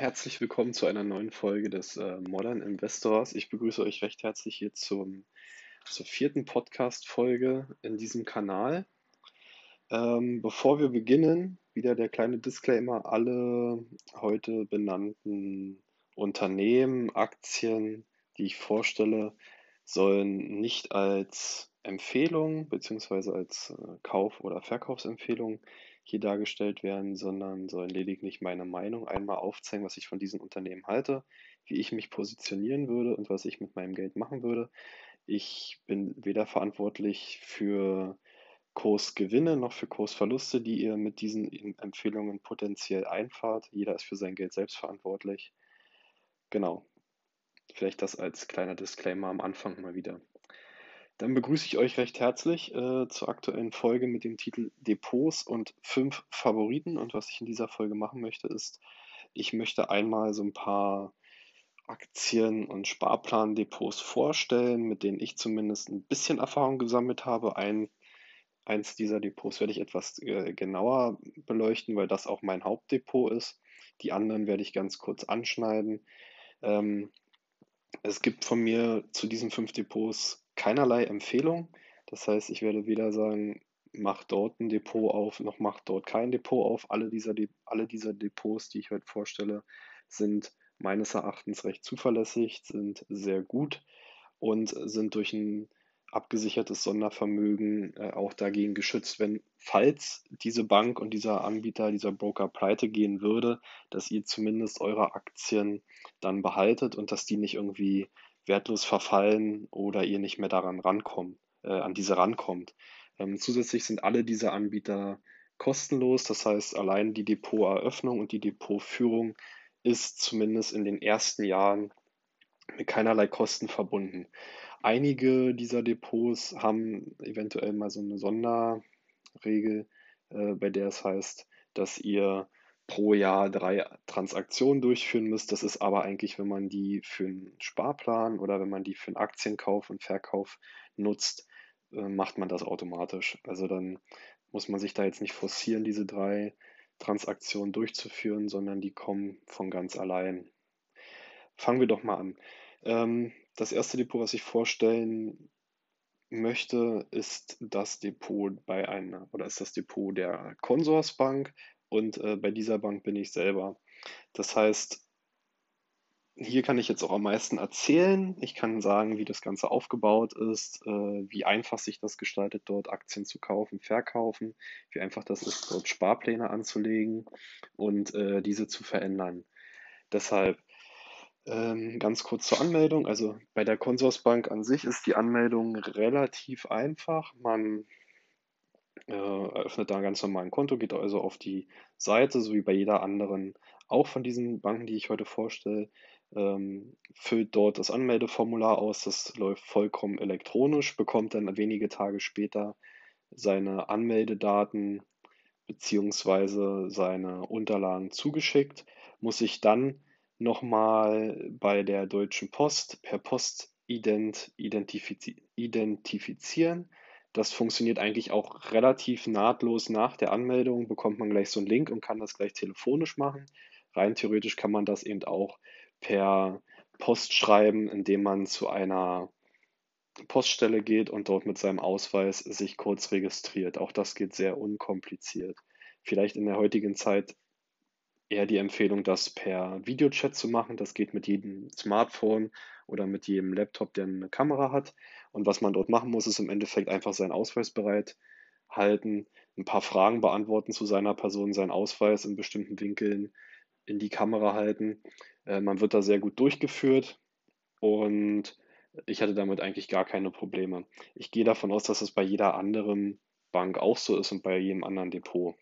herzlich willkommen zu einer neuen Folge des äh, Modern Investors. Ich begrüße euch recht herzlich hier zum, zur vierten Podcast-Folge in diesem Kanal. Ähm, bevor wir beginnen, wieder der kleine Disclaimer: Alle heute benannten Unternehmen, Aktien, die ich vorstelle, sollen nicht als Empfehlung bzw. als äh, Kauf- oder Verkaufsempfehlung hier dargestellt werden, sondern sollen lediglich meine Meinung einmal aufzeigen, was ich von diesen Unternehmen halte, wie ich mich positionieren würde und was ich mit meinem Geld machen würde. Ich bin weder verantwortlich für Kursgewinne noch für Kursverluste, die ihr mit diesen Empfehlungen potenziell einfahrt. Jeder ist für sein Geld selbst verantwortlich. Genau. Vielleicht das als kleiner Disclaimer am Anfang mal wieder. Dann begrüße ich euch recht herzlich äh, zur aktuellen Folge mit dem Titel Depots und fünf Favoriten. Und was ich in dieser Folge machen möchte, ist, ich möchte einmal so ein paar Aktien- und Sparplandepots vorstellen, mit denen ich zumindest ein bisschen Erfahrung gesammelt habe. Ein, eins dieser Depots werde ich etwas äh, genauer beleuchten, weil das auch mein Hauptdepot ist. Die anderen werde ich ganz kurz anschneiden. Ähm, es gibt von mir zu diesen fünf Depots keinerlei Empfehlung. Das heißt, ich werde weder sagen, mach dort ein Depot auf, noch mach dort kein Depot auf. Alle dieser, alle dieser Depots, die ich heute vorstelle, sind meines Erachtens recht zuverlässig, sind sehr gut und sind durch ein abgesichertes Sondervermögen äh, auch dagegen geschützt, wenn, falls diese Bank und dieser Anbieter, dieser Broker pleite gehen würde, dass ihr zumindest eure Aktien dann behaltet und dass die nicht irgendwie wertlos verfallen oder ihr nicht mehr daran rankommt, äh, an diese rankommt. Ähm, zusätzlich sind alle diese Anbieter kostenlos, das heißt allein die Depoteröffnung und die Depotführung ist zumindest in den ersten Jahren mit keinerlei Kosten verbunden. Einige dieser Depots haben eventuell mal so eine Sonderregel, äh, bei der es heißt, dass ihr pro Jahr drei Transaktionen durchführen müsst. Das ist aber eigentlich, wenn man die für einen Sparplan oder wenn man die für einen Aktienkauf und Verkauf nutzt, äh, macht man das automatisch. Also dann muss man sich da jetzt nicht forcieren, diese drei Transaktionen durchzuführen, sondern die kommen von ganz allein. Fangen wir doch mal an. Ähm, das erste Depot, was ich vorstellen möchte, ist das Depot bei einer oder ist das Depot der Consorsbank und äh, bei dieser Bank bin ich selber. Das heißt, hier kann ich jetzt auch am meisten erzählen. Ich kann sagen, wie das Ganze aufgebaut ist, äh, wie einfach sich das gestaltet, dort Aktien zu kaufen, verkaufen, wie einfach das ist, dort Sparpläne anzulegen und äh, diese zu verändern. Deshalb ähm, ganz kurz zur Anmeldung. Also bei der Consorsbank an sich ist die Anmeldung relativ einfach. Man äh, eröffnet da ein ganz normal ein Konto, geht also auf die Seite, so wie bei jeder anderen auch von diesen Banken, die ich heute vorstelle, ähm, füllt dort das Anmeldeformular aus. Das läuft vollkommen elektronisch, bekommt dann wenige Tage später seine Anmeldedaten beziehungsweise seine Unterlagen zugeschickt, muss sich dann nochmal bei der Deutschen Post per Postident identifiz identifizieren. Das funktioniert eigentlich auch relativ nahtlos nach der Anmeldung, bekommt man gleich so einen Link und kann das gleich telefonisch machen. Rein theoretisch kann man das eben auch per Post schreiben, indem man zu einer Poststelle geht und dort mit seinem Ausweis sich kurz registriert. Auch das geht sehr unkompliziert. Vielleicht in der heutigen Zeit eher die Empfehlung, das per Videochat zu machen. Das geht mit jedem Smartphone oder mit jedem Laptop, der eine Kamera hat. Und was man dort machen muss, ist im Endeffekt einfach seinen Ausweis bereithalten, ein paar Fragen beantworten zu seiner Person, seinen Ausweis in bestimmten Winkeln in die Kamera halten. Äh, man wird da sehr gut durchgeführt und ich hatte damit eigentlich gar keine Probleme. Ich gehe davon aus, dass es bei jeder anderen Bank auch so ist und bei jedem anderen Depot.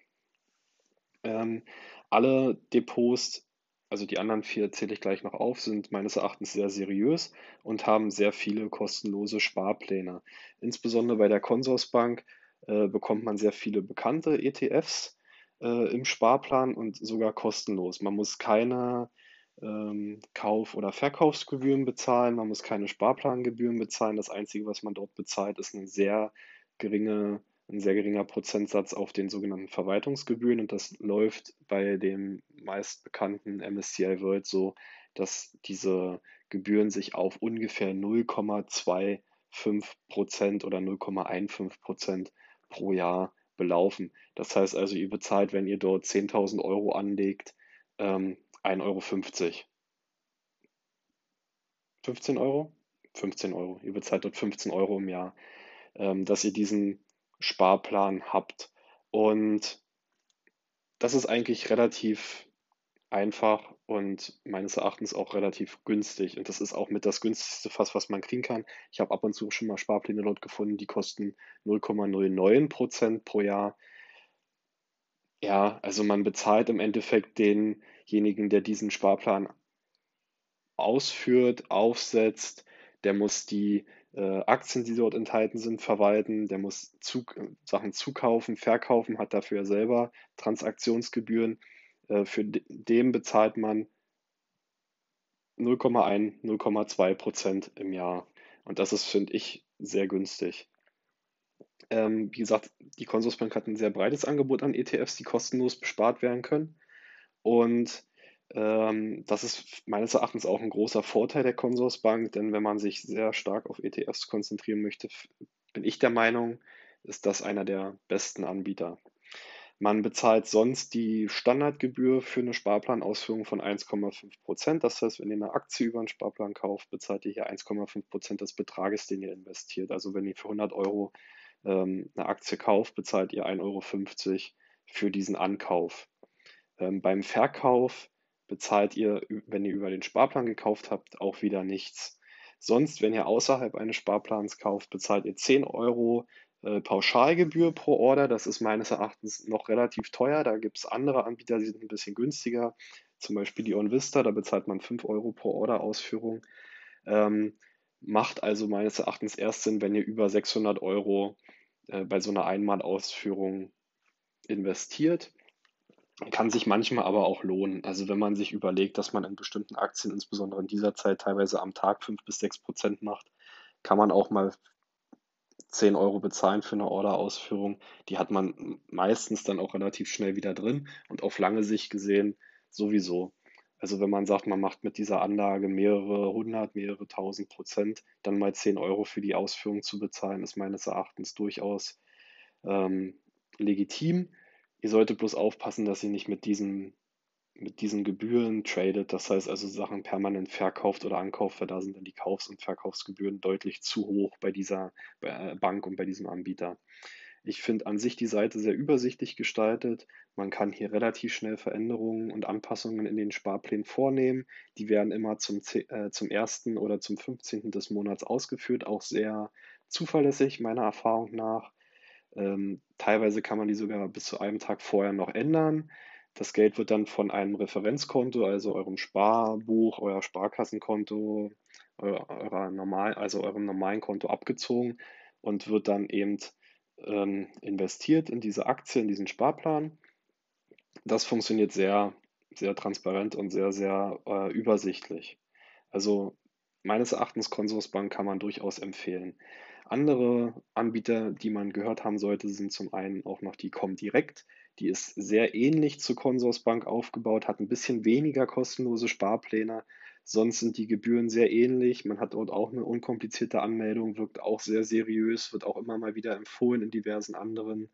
Ähm, alle Depots, also die anderen vier zähle ich gleich noch auf, sind meines Erachtens sehr seriös und haben sehr viele kostenlose Sparpläne. Insbesondere bei der Consorsbank äh, bekommt man sehr viele bekannte ETFs äh, im Sparplan und sogar kostenlos. Man muss keine ähm, Kauf- oder Verkaufsgebühren bezahlen, man muss keine Sparplangebühren bezahlen. Das Einzige, was man dort bezahlt, ist eine sehr geringe ein sehr geringer Prozentsatz auf den sogenannten Verwaltungsgebühren und das läuft bei dem meistbekannten MSCI World so, dass diese Gebühren sich auf ungefähr 0,25 Prozent oder 0,15 Prozent pro Jahr belaufen. Das heißt also, ihr bezahlt, wenn ihr dort 10.000 Euro anlegt, ähm, 1,50 Euro. 15 Euro? 15 Euro. Ihr bezahlt dort 15 Euro im Jahr, ähm, dass ihr diesen Sparplan habt. Und das ist eigentlich relativ einfach und meines Erachtens auch relativ günstig. Und das ist auch mit das günstigste Fass, was man kriegen kann. Ich habe ab und zu schon mal Sparpläne dort gefunden, die kosten 0,09 Prozent pro Jahr. Ja, also man bezahlt im Endeffekt denjenigen, der diesen Sparplan ausführt, aufsetzt, der muss die Aktien, die dort enthalten sind, verwalten, der muss zu, Sachen zukaufen, verkaufen, hat dafür selber Transaktionsgebühren. Äh, für dem bezahlt man 0,1, 0,2 Prozent im Jahr. Und das ist, finde ich, sehr günstig. Ähm, wie gesagt, die Consorsbank hat ein sehr breites Angebot an ETFs, die kostenlos bespart werden können. Und das ist meines Erachtens auch ein großer Vorteil der Consorsbank, denn wenn man sich sehr stark auf ETFs konzentrieren möchte, bin ich der Meinung, ist das einer der besten Anbieter. Man bezahlt sonst die Standardgebühr für eine Sparplanausführung von 1,5 Prozent. Das heißt, wenn ihr eine Aktie über einen Sparplan kauft, bezahlt ihr hier 1,5 Prozent des Betrages, den ihr investiert. Also wenn ihr für 100 Euro ähm, eine Aktie kauft, bezahlt ihr 1,50 Euro für diesen Ankauf. Ähm, beim Verkauf bezahlt ihr, wenn ihr über den Sparplan gekauft habt, auch wieder nichts. Sonst, wenn ihr außerhalb eines Sparplans kauft, bezahlt ihr 10 Euro äh, Pauschalgebühr pro Order. Das ist meines Erachtens noch relativ teuer. Da gibt es andere Anbieter, die sind ein bisschen günstiger. Zum Beispiel die OnVista, da bezahlt man 5 Euro pro Order-Ausführung. Ähm, macht also meines Erachtens erst Sinn, wenn ihr über 600 Euro äh, bei so einer Einmalausführung investiert. Kann sich manchmal aber auch lohnen. Also wenn man sich überlegt, dass man in bestimmten Aktien, insbesondere in dieser Zeit, teilweise am Tag 5 bis 6 Prozent macht, kann man auch mal 10 Euro bezahlen für eine Orderausführung. Die hat man meistens dann auch relativ schnell wieder drin und auf lange Sicht gesehen sowieso. Also wenn man sagt, man macht mit dieser Anlage mehrere hundert, mehrere tausend Prozent, dann mal 10 Euro für die Ausführung zu bezahlen, ist meines Erachtens durchaus ähm, legitim. Ihr solltet bloß aufpassen, dass ihr nicht mit diesen, mit diesen Gebühren tradet, das heißt also Sachen permanent verkauft oder ankauft, weil da sind dann die Kaufs- und Verkaufsgebühren deutlich zu hoch bei dieser äh, Bank und bei diesem Anbieter. Ich finde an sich die Seite sehr übersichtlich gestaltet. Man kann hier relativ schnell Veränderungen und Anpassungen in den Sparplänen vornehmen. Die werden immer zum, äh, zum 1. oder zum 15. des Monats ausgeführt, auch sehr zuverlässig meiner Erfahrung nach. Ähm, teilweise kann man die sogar bis zu einem Tag vorher noch ändern. Das Geld wird dann von einem Referenzkonto, also eurem Sparbuch, euer Sparkassenkonto, eurer, eurer normal, also eurem normalen Konto abgezogen und wird dann eben ähm, investiert in diese Aktie, in diesen Sparplan. Das funktioniert sehr, sehr transparent und sehr, sehr äh, übersichtlich. Also meines Erachtens Consorsbank kann man durchaus empfehlen. Andere Anbieter, die man gehört haben sollte, sind zum einen auch noch die Comdirect. Die ist sehr ähnlich zur Consorsbank aufgebaut, hat ein bisschen weniger kostenlose Sparpläne. Sonst sind die Gebühren sehr ähnlich. Man hat dort auch eine unkomplizierte Anmeldung, wirkt auch sehr seriös, wird auch immer mal wieder empfohlen in diversen anderen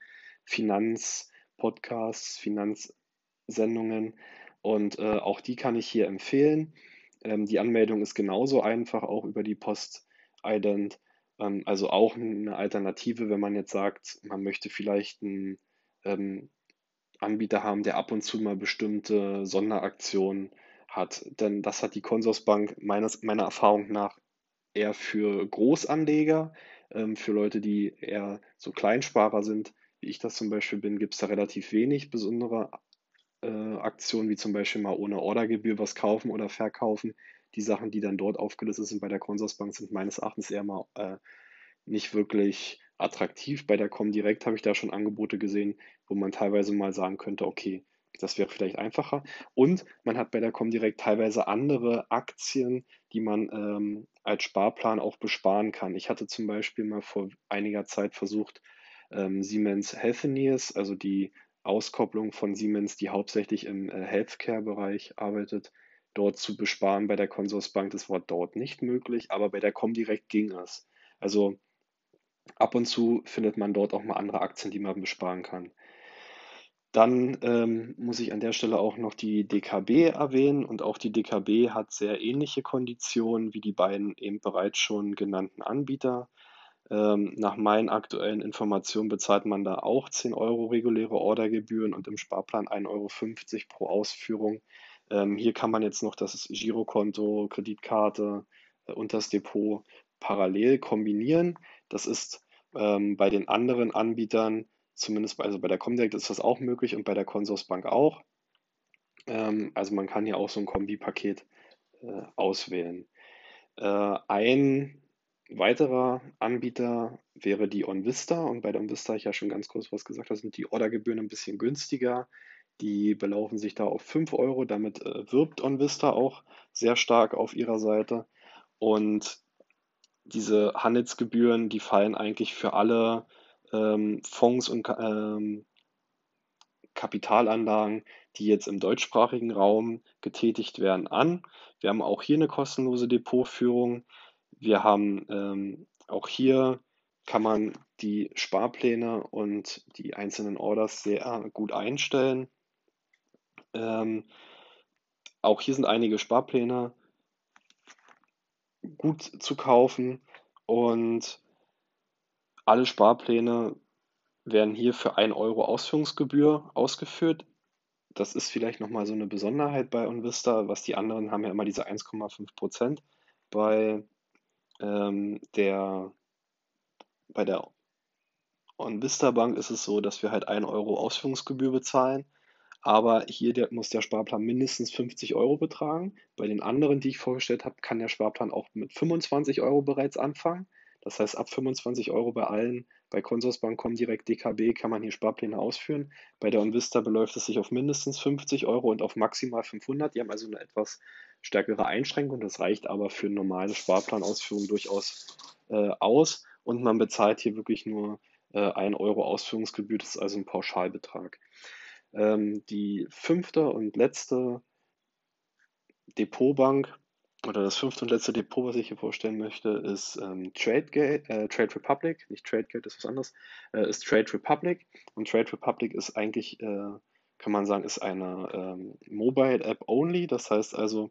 Finanzpodcasts, Finanzsendungen. Und äh, auch die kann ich hier empfehlen. Ähm, die Anmeldung ist genauso einfach, auch über die Post-Ident. Ähm, also auch eine Alternative, wenn man jetzt sagt, man möchte vielleicht einen ähm, Anbieter haben, der ab und zu mal bestimmte Sonderaktionen hat. Denn das hat die Consorsbank meines, meiner Erfahrung nach eher für Großanleger, ähm, für Leute, die eher so Kleinsparer sind, wie ich das zum Beispiel bin, gibt es da relativ wenig besondere äh, Aktionen, wie zum Beispiel mal ohne Ordergebühr was kaufen oder verkaufen die Sachen, die dann dort aufgelistet sind bei der Consorsbank, sind meines Erachtens eher mal äh, nicht wirklich attraktiv. Bei der Comdirect habe ich da schon Angebote gesehen, wo man teilweise mal sagen könnte, okay, das wäre vielleicht einfacher. Und man hat bei der Comdirect teilweise andere Aktien, die man ähm, als Sparplan auch besparen kann. Ich hatte zum Beispiel mal vor einiger Zeit versucht, ähm, Siemens Healthineers, also die Auskopplung von Siemens, die hauptsächlich im äh, Healthcare-Bereich arbeitet, dort zu besparen bei der Consorsbank. Das war dort nicht möglich, aber bei der Comdirect ging es. Also ab und zu findet man dort auch mal andere Aktien, die man besparen kann. Dann ähm, muss ich an der Stelle auch noch die DKB erwähnen und auch die DKB hat sehr ähnliche Konditionen wie die beiden eben bereits schon genannten Anbieter. Ähm, nach meinen aktuellen Informationen bezahlt man da auch 10 Euro reguläre Ordergebühren und im Sparplan 1,50 Euro pro Ausführung. Ähm, hier kann man jetzt noch das Girokonto, Kreditkarte äh, und das Depot parallel kombinieren. Das ist ähm, bei den anderen Anbietern, zumindest bei, also bei der Comdirect ist das auch möglich und bei der Consorsbank auch. Ähm, also man kann hier auch so ein Kombipaket äh, auswählen. Äh, ein weiterer Anbieter wäre die OnVista und bei der OnVista habe ich ja schon ganz kurz was gesagt, da sind die Ordergebühren ein bisschen günstiger. Die belaufen sich da auf 5 Euro. Damit äh, wirbt OnVista auch sehr stark auf ihrer Seite. Und diese Handelsgebühren, die fallen eigentlich für alle ähm, Fonds und ähm, Kapitalanlagen, die jetzt im deutschsprachigen Raum getätigt werden, an. Wir haben auch hier eine kostenlose Depotführung. Wir haben ähm, auch hier kann man die Sparpläne und die einzelnen Orders sehr gut einstellen. Ähm, auch hier sind einige Sparpläne gut zu kaufen und alle Sparpläne werden hier für 1 Euro Ausführungsgebühr ausgeführt. Das ist vielleicht nochmal so eine Besonderheit bei Onvista, was die anderen haben ja immer diese 1,5 Prozent. Bei ähm, der, bei der OnVista Bank ist es so, dass wir halt 1 Euro Ausführungsgebühr bezahlen aber hier der, muss der Sparplan mindestens 50 Euro betragen. Bei den anderen, die ich vorgestellt habe, kann der Sparplan auch mit 25 Euro bereits anfangen. Das heißt, ab 25 Euro bei allen, bei Consorsbank, direkt DKB kann man hier Sparpläne ausführen. Bei der Onvista beläuft es sich auf mindestens 50 Euro und auf maximal 500. Die haben also eine etwas stärkere Einschränkung. Das reicht aber für normale Sparplanausführungen durchaus äh, aus. Und man bezahlt hier wirklich nur äh, 1 Euro Ausführungsgebühr. Das ist also ein Pauschalbetrag. Ähm, die fünfte und letzte Depotbank oder das fünfte und letzte Depot, was ich hier vorstellen möchte, ist ähm, TradeGate, äh, Trade Republic, nicht TradeGate, ist was anderes, äh, ist Trade Republic. Und Trade Republic ist eigentlich, äh, kann man sagen, ist eine ähm, Mobile App only. Das heißt also,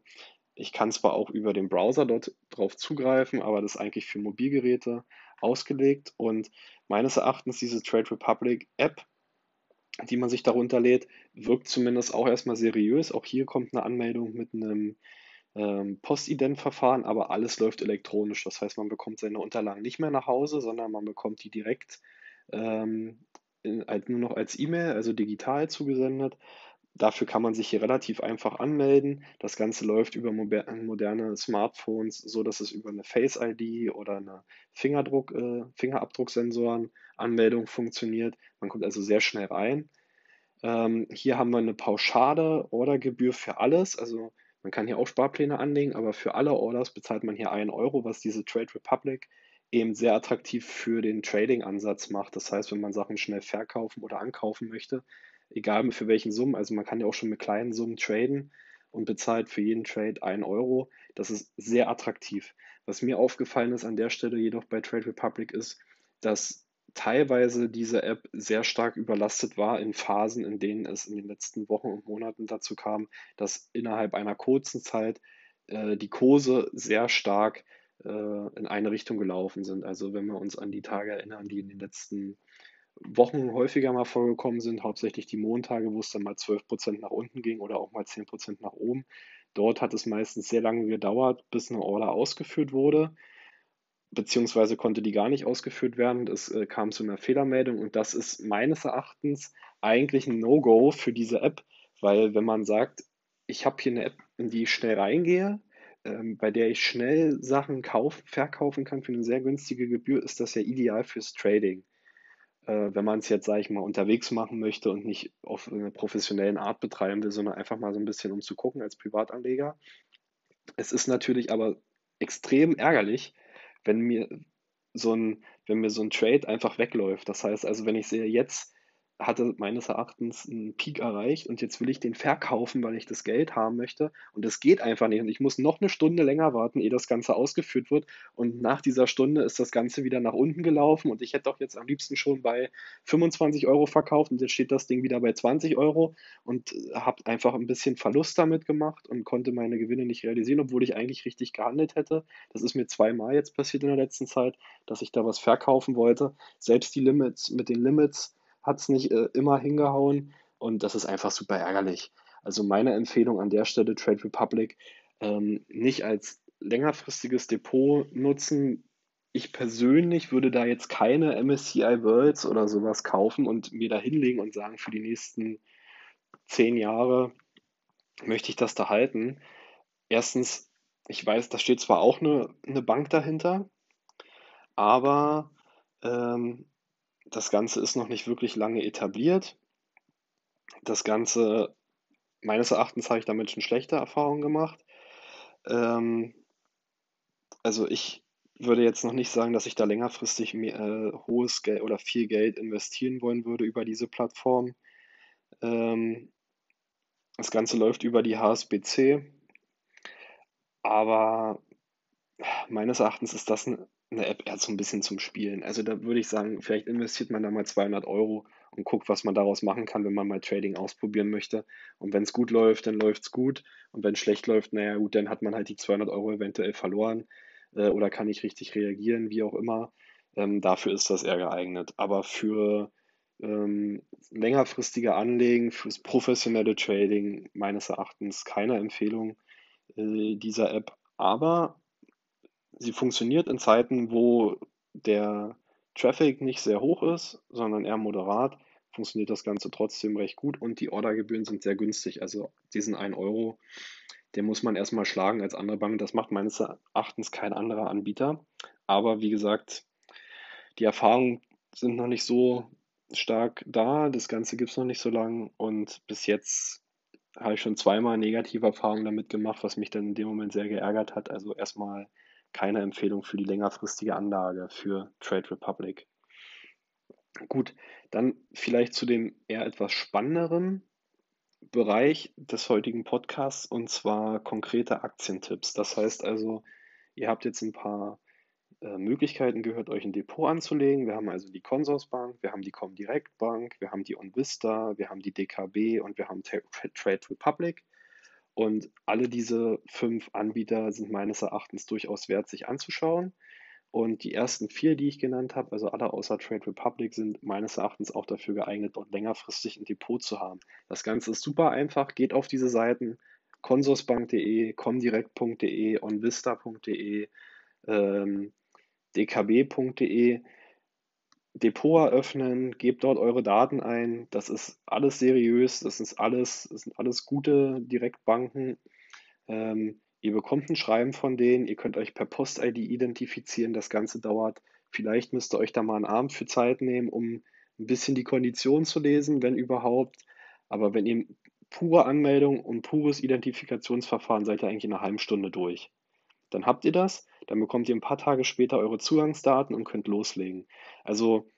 ich kann zwar auch über den Browser dort drauf zugreifen, aber das ist eigentlich für Mobilgeräte ausgelegt. Und meines Erachtens diese Trade Republic App die man sich darunter lädt, wirkt zumindest auch erstmal seriös. Auch hier kommt eine Anmeldung mit einem ähm, Postident-Verfahren, aber alles läuft elektronisch. Das heißt, man bekommt seine Unterlagen nicht mehr nach Hause, sondern man bekommt die direkt ähm, in, halt nur noch als E-Mail, also digital zugesendet. Dafür kann man sich hier relativ einfach anmelden. Das Ganze läuft über moderne Smartphones, so dass es über eine Face ID oder eine Fingerdruck, äh, Fingerabdrucksensoren Anmeldung funktioniert. Man kommt also sehr schnell rein. Ähm, hier haben wir eine pauschale Ordergebühr für alles. Also man kann hier auch Sparpläne anlegen, aber für alle Orders bezahlt man hier einen Euro, was diese Trade Republic eben sehr attraktiv für den Trading-Ansatz macht. Das heißt, wenn man Sachen schnell verkaufen oder ankaufen möchte, egal für welchen Summen. Also man kann ja auch schon mit kleinen Summen traden und bezahlt für jeden Trade 1 Euro. Das ist sehr attraktiv. Was mir aufgefallen ist an der Stelle jedoch bei Trade Republic ist, dass teilweise diese App sehr stark überlastet war in Phasen, in denen es in den letzten Wochen und Monaten dazu kam, dass innerhalb einer kurzen Zeit äh, die Kurse sehr stark äh, in eine Richtung gelaufen sind. Also wenn wir uns an die Tage erinnern, die in den letzten Wochen häufiger mal vorgekommen sind, hauptsächlich die Montage, wo es dann mal 12% nach unten ging oder auch mal 10% nach oben. Dort hat es meistens sehr lange gedauert, bis eine Order ausgeführt wurde, beziehungsweise konnte die gar nicht ausgeführt werden. Es äh, kam zu einer Fehlermeldung und das ist meines Erachtens eigentlich ein No-Go für diese App, weil wenn man sagt, ich habe hier eine App, in die ich schnell reingehe, ähm, bei der ich schnell Sachen kaufen, verkaufen kann für eine sehr günstige Gebühr, ist das ja ideal fürs Trading wenn man es jetzt, sage ich mal, unterwegs machen möchte und nicht auf einer professionellen Art betreiben will, sondern einfach mal so ein bisschen um zu gucken als Privatanleger. Es ist natürlich aber extrem ärgerlich, wenn mir so ein wenn mir so ein Trade einfach wegläuft. Das heißt also, wenn ich sehe, jetzt hatte meines Erachtens einen Peak erreicht und jetzt will ich den verkaufen, weil ich das Geld haben möchte. Und das geht einfach nicht. Und ich muss noch eine Stunde länger warten, ehe das Ganze ausgeführt wird. Und nach dieser Stunde ist das Ganze wieder nach unten gelaufen. Und ich hätte doch jetzt am liebsten schon bei 25 Euro verkauft. Und jetzt steht das Ding wieder bei 20 Euro und habe einfach ein bisschen Verlust damit gemacht und konnte meine Gewinne nicht realisieren, obwohl ich eigentlich richtig gehandelt hätte. Das ist mir zweimal jetzt passiert in der letzten Zeit, dass ich da was verkaufen wollte. Selbst die Limits mit den Limits hat es nicht äh, immer hingehauen und das ist einfach super ärgerlich. Also meine Empfehlung an der Stelle, Trade Republic, ähm, nicht als längerfristiges Depot nutzen. Ich persönlich würde da jetzt keine MSCI Worlds oder sowas kaufen und mir da hinlegen und sagen, für die nächsten zehn Jahre möchte ich das da halten. Erstens, ich weiß, da steht zwar auch eine, eine Bank dahinter, aber ähm, das Ganze ist noch nicht wirklich lange etabliert. Das Ganze, meines Erachtens, habe ich damit schon schlechte Erfahrungen gemacht. Ähm, also ich würde jetzt noch nicht sagen, dass ich da längerfristig mehr, äh, hohes Geld oder viel Geld investieren wollen würde über diese Plattform. Ähm, das Ganze läuft über die HSBC, aber meines Erachtens ist das ein eine App eher so ein bisschen zum Spielen. Also da würde ich sagen, vielleicht investiert man da mal 200 Euro und guckt, was man daraus machen kann, wenn man mal Trading ausprobieren möchte. Und wenn es gut läuft, dann läuft es gut. Und wenn es schlecht läuft, naja gut, dann hat man halt die 200 Euro eventuell verloren äh, oder kann nicht richtig reagieren, wie auch immer. Ähm, dafür ist das eher geeignet. Aber für ähm, längerfristige Anlegen, fürs professionelle Trading meines Erachtens keine Empfehlung äh, dieser App. Aber sie funktioniert in Zeiten, wo der Traffic nicht sehr hoch ist, sondern eher moderat, funktioniert das Ganze trotzdem recht gut und die Ordergebühren sind sehr günstig. Also diesen 1 Euro, den muss man erstmal schlagen als andere Bank. Das macht meines Erachtens kein anderer Anbieter. Aber wie gesagt, die Erfahrungen sind noch nicht so stark da. Das Ganze gibt es noch nicht so lange und bis jetzt habe ich schon zweimal negative Erfahrungen damit gemacht, was mich dann in dem Moment sehr geärgert hat. Also erstmal keine Empfehlung für die längerfristige Anlage für Trade Republic. Gut, dann vielleicht zu dem eher etwas spannenderen Bereich des heutigen Podcasts und zwar konkrete Aktientipps. Das heißt also, ihr habt jetzt ein paar äh, Möglichkeiten gehört, euch ein Depot anzulegen. Wir haben also die Consorsbank, wir haben die Comdirect Bank, wir haben die OnVista, wir haben die DKB und wir haben Trade Republic. Und alle diese fünf Anbieter sind meines Erachtens durchaus wert, sich anzuschauen. Und die ersten vier, die ich genannt habe, also alle außer Trade Republic, sind meines Erachtens auch dafür geeignet, dort längerfristig ein Depot zu haben. Das Ganze ist super einfach. Geht auf diese Seiten consorsbank.de, comdirect.de, onvista.de, ähm, dkb.de Depot eröffnen, gebt dort eure Daten ein. Das ist alles seriös, das ist alles, das sind alles gute Direktbanken. Ähm, ihr bekommt ein Schreiben von denen, ihr könnt euch per Post-ID identifizieren. Das Ganze dauert, vielleicht müsst ihr euch da mal einen Abend für Zeit nehmen, um ein bisschen die Konditionen zu lesen, wenn überhaupt. Aber wenn ihr pure Anmeldung und pures Identifikationsverfahren seid ihr eigentlich in einer halben Stunde durch. Dann habt ihr das, dann bekommt ihr ein paar Tage später eure Zugangsdaten und könnt loslegen. Also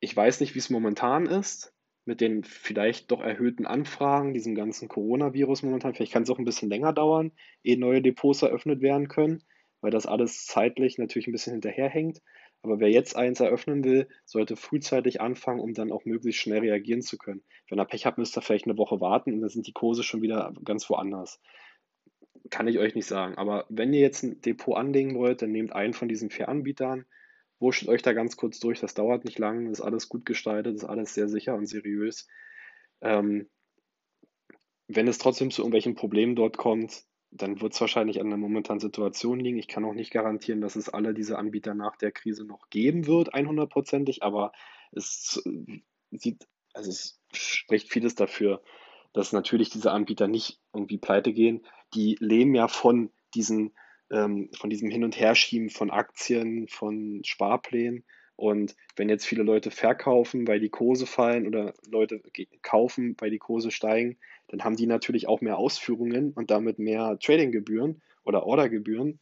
ich weiß nicht, wie es momentan ist mit den vielleicht doch erhöhten Anfragen, diesem ganzen Coronavirus momentan. Vielleicht kann es auch ein bisschen länger dauern, ehe neue Depots eröffnet werden können, weil das alles zeitlich natürlich ein bisschen hinterherhängt. Aber wer jetzt eins eröffnen will, sollte frühzeitig anfangen, um dann auch möglichst schnell reagieren zu können. Wenn er Pech hat, müsst ihr vielleicht eine Woche warten und dann sind die Kurse schon wieder ganz woanders kann ich euch nicht sagen. Aber wenn ihr jetzt ein Depot anlegen wollt, dann nehmt einen von diesen vier Anbietern, wurscht euch da ganz kurz durch. Das dauert nicht lang, ist alles gut gestaltet, ist alles sehr sicher und seriös. Ähm, wenn es trotzdem zu irgendwelchen Problemen dort kommt, dann wird es wahrscheinlich an der momentanen Situation liegen. Ich kann auch nicht garantieren, dass es alle diese Anbieter nach der Krise noch geben wird, 100%ig, aber es sieht, also es spricht vieles dafür, dass natürlich diese Anbieter nicht irgendwie pleite gehen. Die leben ja von diesen, ähm, von diesem Hin- und Herschieben von Aktien, von Sparplänen. Und wenn jetzt viele Leute verkaufen, weil die Kurse fallen oder Leute kaufen, weil die Kurse steigen, dann haben die natürlich auch mehr Ausführungen und damit mehr Tradinggebühren oder Ordergebühren.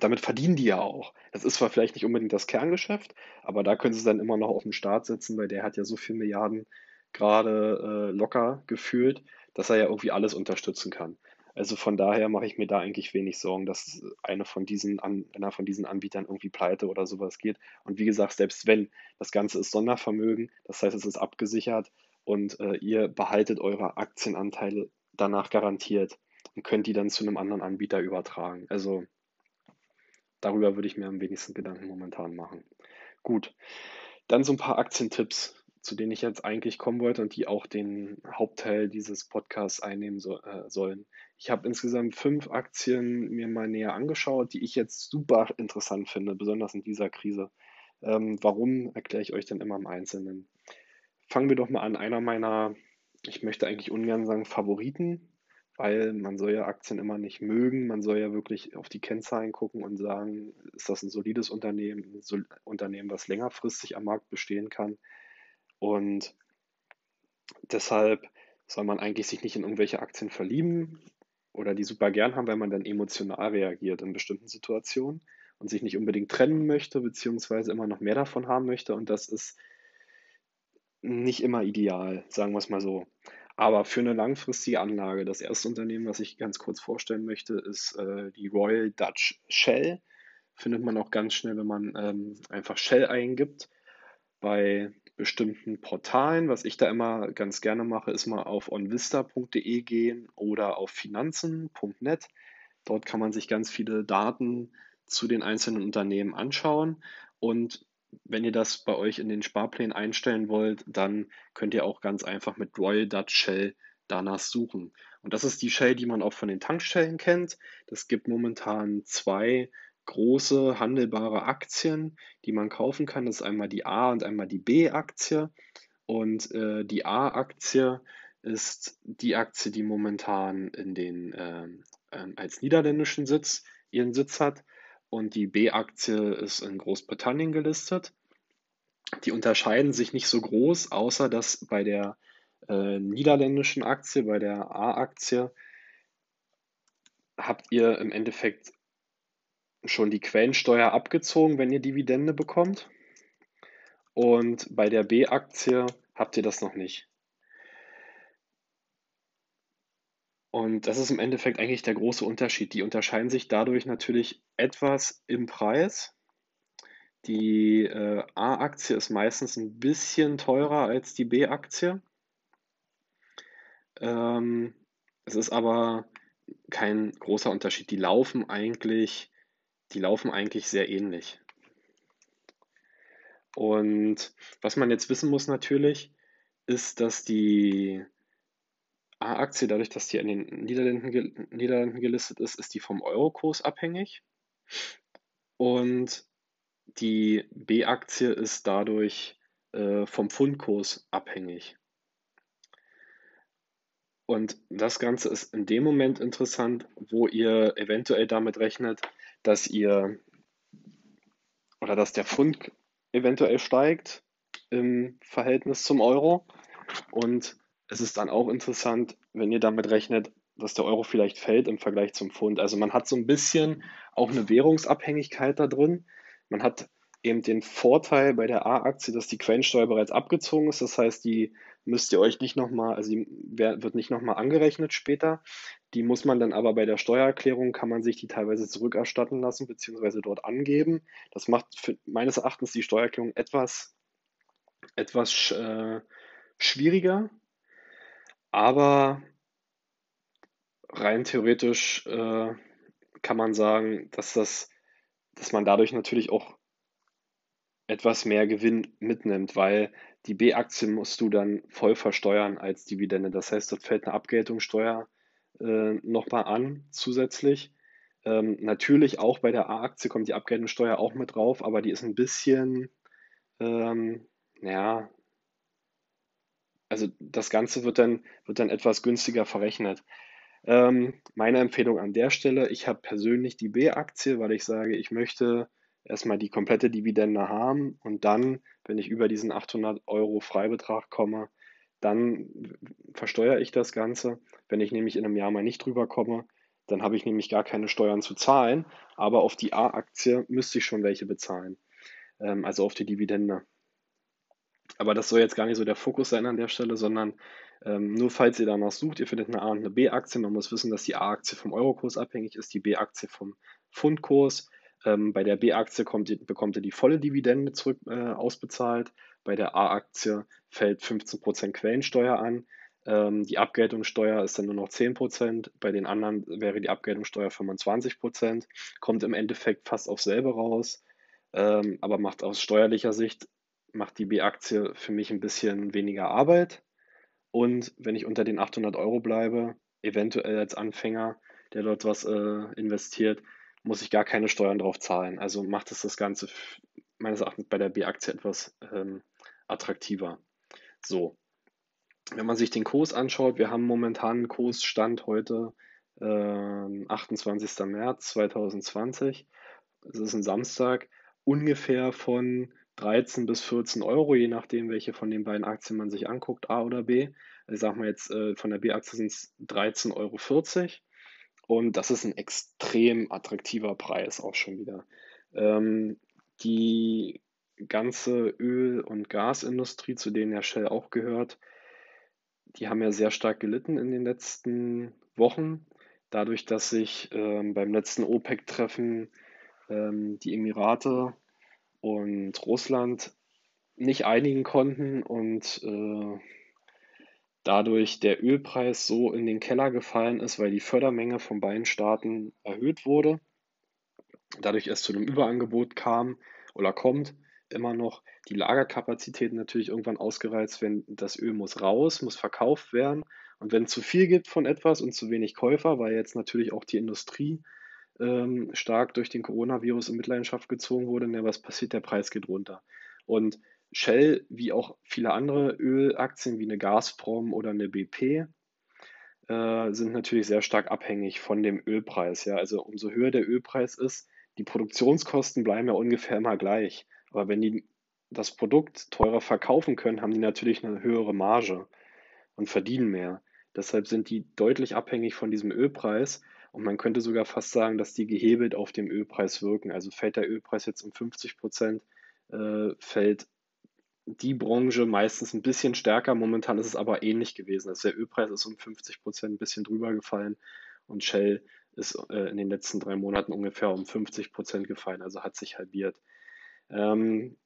damit verdienen die ja auch. Das ist zwar vielleicht nicht unbedingt das Kerngeschäft, aber da können sie dann immer noch auf dem Start sitzen, weil der hat ja so viele Milliarden gerade äh, locker gefühlt, dass er ja irgendwie alles unterstützen kann. Also von daher mache ich mir da eigentlich wenig Sorgen, dass eine von diesen An einer von diesen Anbietern irgendwie pleite oder sowas geht. Und wie gesagt, selbst wenn, das Ganze ist Sondervermögen, das heißt, es ist abgesichert und äh, ihr behaltet eure Aktienanteile danach garantiert und könnt die dann zu einem anderen Anbieter übertragen. Also darüber würde ich mir am wenigsten Gedanken momentan machen. Gut, dann so ein paar Aktientipps zu denen ich jetzt eigentlich kommen wollte und die auch den Hauptteil dieses Podcasts einnehmen so, äh, sollen. Ich habe insgesamt fünf Aktien mir mal näher angeschaut, die ich jetzt super interessant finde, besonders in dieser Krise. Ähm, warum erkläre ich euch dann immer im Einzelnen? Fangen wir doch mal an. Einer meiner, ich möchte eigentlich ungern sagen Favoriten, weil man soll ja Aktien immer nicht mögen. Man soll ja wirklich auf die Kennzahlen gucken und sagen, ist das ein solides Unternehmen, ein Unternehmen, was längerfristig am Markt bestehen kann. Und deshalb soll man eigentlich sich nicht in irgendwelche Aktien verlieben oder die super gern haben, weil man dann emotional reagiert in bestimmten Situationen und sich nicht unbedingt trennen möchte, beziehungsweise immer noch mehr davon haben möchte. Und das ist nicht immer ideal, sagen wir es mal so. Aber für eine langfristige Anlage, das erste Unternehmen, was ich ganz kurz vorstellen möchte, ist äh, die Royal Dutch Shell. Findet man auch ganz schnell, wenn man ähm, einfach Shell eingibt. Bei bestimmten Portalen. Was ich da immer ganz gerne mache, ist mal auf onvista.de gehen oder auf finanzen.net. Dort kann man sich ganz viele Daten zu den einzelnen Unternehmen anschauen. Und wenn ihr das bei euch in den Sparplänen einstellen wollt, dann könnt ihr auch ganz einfach mit Royal Dutch Shell danach suchen. Und das ist die Shell, die man auch von den Tankstellen kennt. Das gibt momentan zwei große handelbare Aktien, die man kaufen kann. Das ist einmal die A und einmal die B-Aktie. Und äh, die A-Aktie ist die Aktie, die momentan in den, äh, äh, als niederländischen Sitz ihren Sitz hat. Und die B-Aktie ist in Großbritannien gelistet. Die unterscheiden sich nicht so groß, außer dass bei der äh, niederländischen Aktie, bei der A-Aktie, habt ihr im Endeffekt schon die Quellensteuer abgezogen, wenn ihr Dividende bekommt. Und bei der B-Aktie habt ihr das noch nicht. Und das ist im Endeffekt eigentlich der große Unterschied. Die unterscheiden sich dadurch natürlich etwas im Preis. Die äh, A-Aktie ist meistens ein bisschen teurer als die B-Aktie. Ähm, es ist aber kein großer Unterschied. Die laufen eigentlich die laufen eigentlich sehr ähnlich. Und was man jetzt wissen muss natürlich, ist, dass die A-Aktie, dadurch, dass die in den Niederlanden, Niederlanden gelistet ist, ist die vom Eurokurs abhängig. Und die B-Aktie ist dadurch äh, vom Pfundkurs abhängig. Und das Ganze ist in dem Moment interessant, wo ihr eventuell damit rechnet, dass ihr oder dass der Pfund eventuell steigt im Verhältnis zum Euro. Und es ist dann auch interessant, wenn ihr damit rechnet, dass der Euro vielleicht fällt im Vergleich zum Pfund. Also man hat so ein bisschen auch eine Währungsabhängigkeit da drin. Man hat eben den Vorteil bei der A-Aktie, dass die Quellensteuer bereits abgezogen ist. Das heißt, die müsst ihr euch nicht nochmal, also die wird nicht nochmal angerechnet später. Die muss man dann aber bei der Steuererklärung, kann man sich die teilweise zurückerstatten lassen, beziehungsweise dort angeben. Das macht für, meines Erachtens die Steuererklärung etwas, etwas äh, schwieriger. Aber rein theoretisch äh, kann man sagen, dass das, dass man dadurch natürlich auch etwas mehr Gewinn mitnimmt, weil die B-Aktie musst du dann voll versteuern als Dividende. Das heißt, dort fällt eine Abgeltungssteuer äh, nochmal an zusätzlich. Ähm, natürlich auch bei der A-Aktie kommt die Abgeltungssteuer auch mit drauf, aber die ist ein bisschen, ähm, ja, also das Ganze wird dann, wird dann etwas günstiger verrechnet. Ähm, meine Empfehlung an der Stelle, ich habe persönlich die B-Aktie, weil ich sage, ich möchte erstmal die komplette Dividende haben und dann, wenn ich über diesen 800 Euro Freibetrag komme, dann versteuere ich das Ganze. Wenn ich nämlich in einem Jahr mal nicht drüber komme, Dann habe ich nämlich gar keine Steuern zu zahlen, aber auf die A-Aktie müsste ich schon welche bezahlen, ähm, also auf die Dividende. Aber das soll jetzt gar nicht so der Fokus sein an der Stelle, sondern ähm, nur falls ihr danach sucht, ihr findet eine A und eine B-Aktie. Man muss wissen, dass die A-Aktie vom Eurokurs abhängig ist, die B-Aktie vom Pfundkurs. Ähm, bei der B-Aktie bekommt ihr die volle Dividende zurück äh, ausbezahlt. Bei der A-Aktie fällt 15% Quellensteuer an. Ähm, die Abgeltungssteuer ist dann nur noch 10%, bei den anderen wäre die Abgeltungssteuer 25%, kommt im Endeffekt fast auf selbe raus, ähm, aber macht aus steuerlicher Sicht, macht die B-Aktie für mich ein bisschen weniger Arbeit. Und wenn ich unter den 800 Euro bleibe, eventuell als Anfänger, der dort was äh, investiert, muss ich gar keine Steuern drauf zahlen. Also macht es das Ganze meines Erachtens bei der B-Aktie etwas ähm, attraktiver. So, wenn man sich den Kurs anschaut, wir haben momentan einen Kursstand heute, äh, 28. März 2020. Es ist ein Samstag, ungefähr von 13 bis 14 Euro, je nachdem, welche von den beiden Aktien man sich anguckt, A oder B. Also sagen wir jetzt, äh, von der B-Aktie sind es 13,40 Euro. Und das ist ein extrem attraktiver Preis auch schon wieder. Ähm, die ganze Öl- und Gasindustrie, zu denen ja Shell auch gehört, die haben ja sehr stark gelitten in den letzten Wochen, dadurch, dass sich ähm, beim letzten OPEC-Treffen ähm, die Emirate und Russland nicht einigen konnten und äh, dadurch der Ölpreis so in den Keller gefallen ist, weil die Fördermenge von beiden Staaten erhöht wurde. Dadurch es zu einem Überangebot kam oder kommt immer noch die Lagerkapazitäten natürlich irgendwann ausgereizt, wenn das Öl muss raus, muss verkauft werden. Und wenn es zu viel gibt von etwas und zu wenig Käufer, weil jetzt natürlich auch die Industrie ähm, stark durch den Coronavirus in Mitleidenschaft gezogen wurde, ne, was passiert? Der Preis geht runter. Und Shell, wie auch viele andere Ölaktien wie eine Gazprom oder eine BP, äh, sind natürlich sehr stark abhängig von dem Ölpreis. Ja? Also umso höher der Ölpreis ist, die Produktionskosten bleiben ja ungefähr immer gleich. Aber wenn die das Produkt teurer verkaufen können, haben die natürlich eine höhere Marge und verdienen mehr. Deshalb sind die deutlich abhängig von diesem Ölpreis und man könnte sogar fast sagen, dass die gehebelt auf dem Ölpreis wirken. Also fällt der Ölpreis jetzt um 50 Prozent, äh, fällt die Branche meistens ein bisschen stärker. Momentan ist es aber ähnlich gewesen. Also der Ölpreis ist um 50 Prozent ein bisschen drüber gefallen und Shell ist äh, in den letzten drei Monaten ungefähr um 50 Prozent gefallen, also hat sich halbiert. Ähm,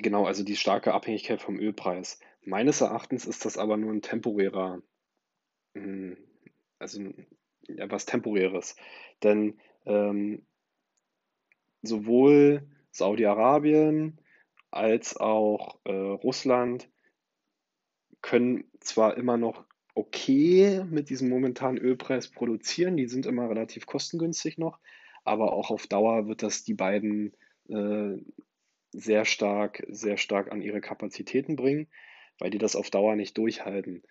genau, also die starke Abhängigkeit vom Ölpreis. Meines Erachtens ist das aber nur ein temporärer, hm, also ja, was Temporäres. Denn ähm, sowohl Saudi-Arabien als auch äh, Russland können zwar immer noch okay mit diesem momentanen Ölpreis produzieren, die sind immer relativ kostengünstig noch, aber auch auf Dauer wird das die beiden äh, sehr stark, sehr stark an ihre Kapazitäten bringen, weil die das auf Dauer nicht durchhalten.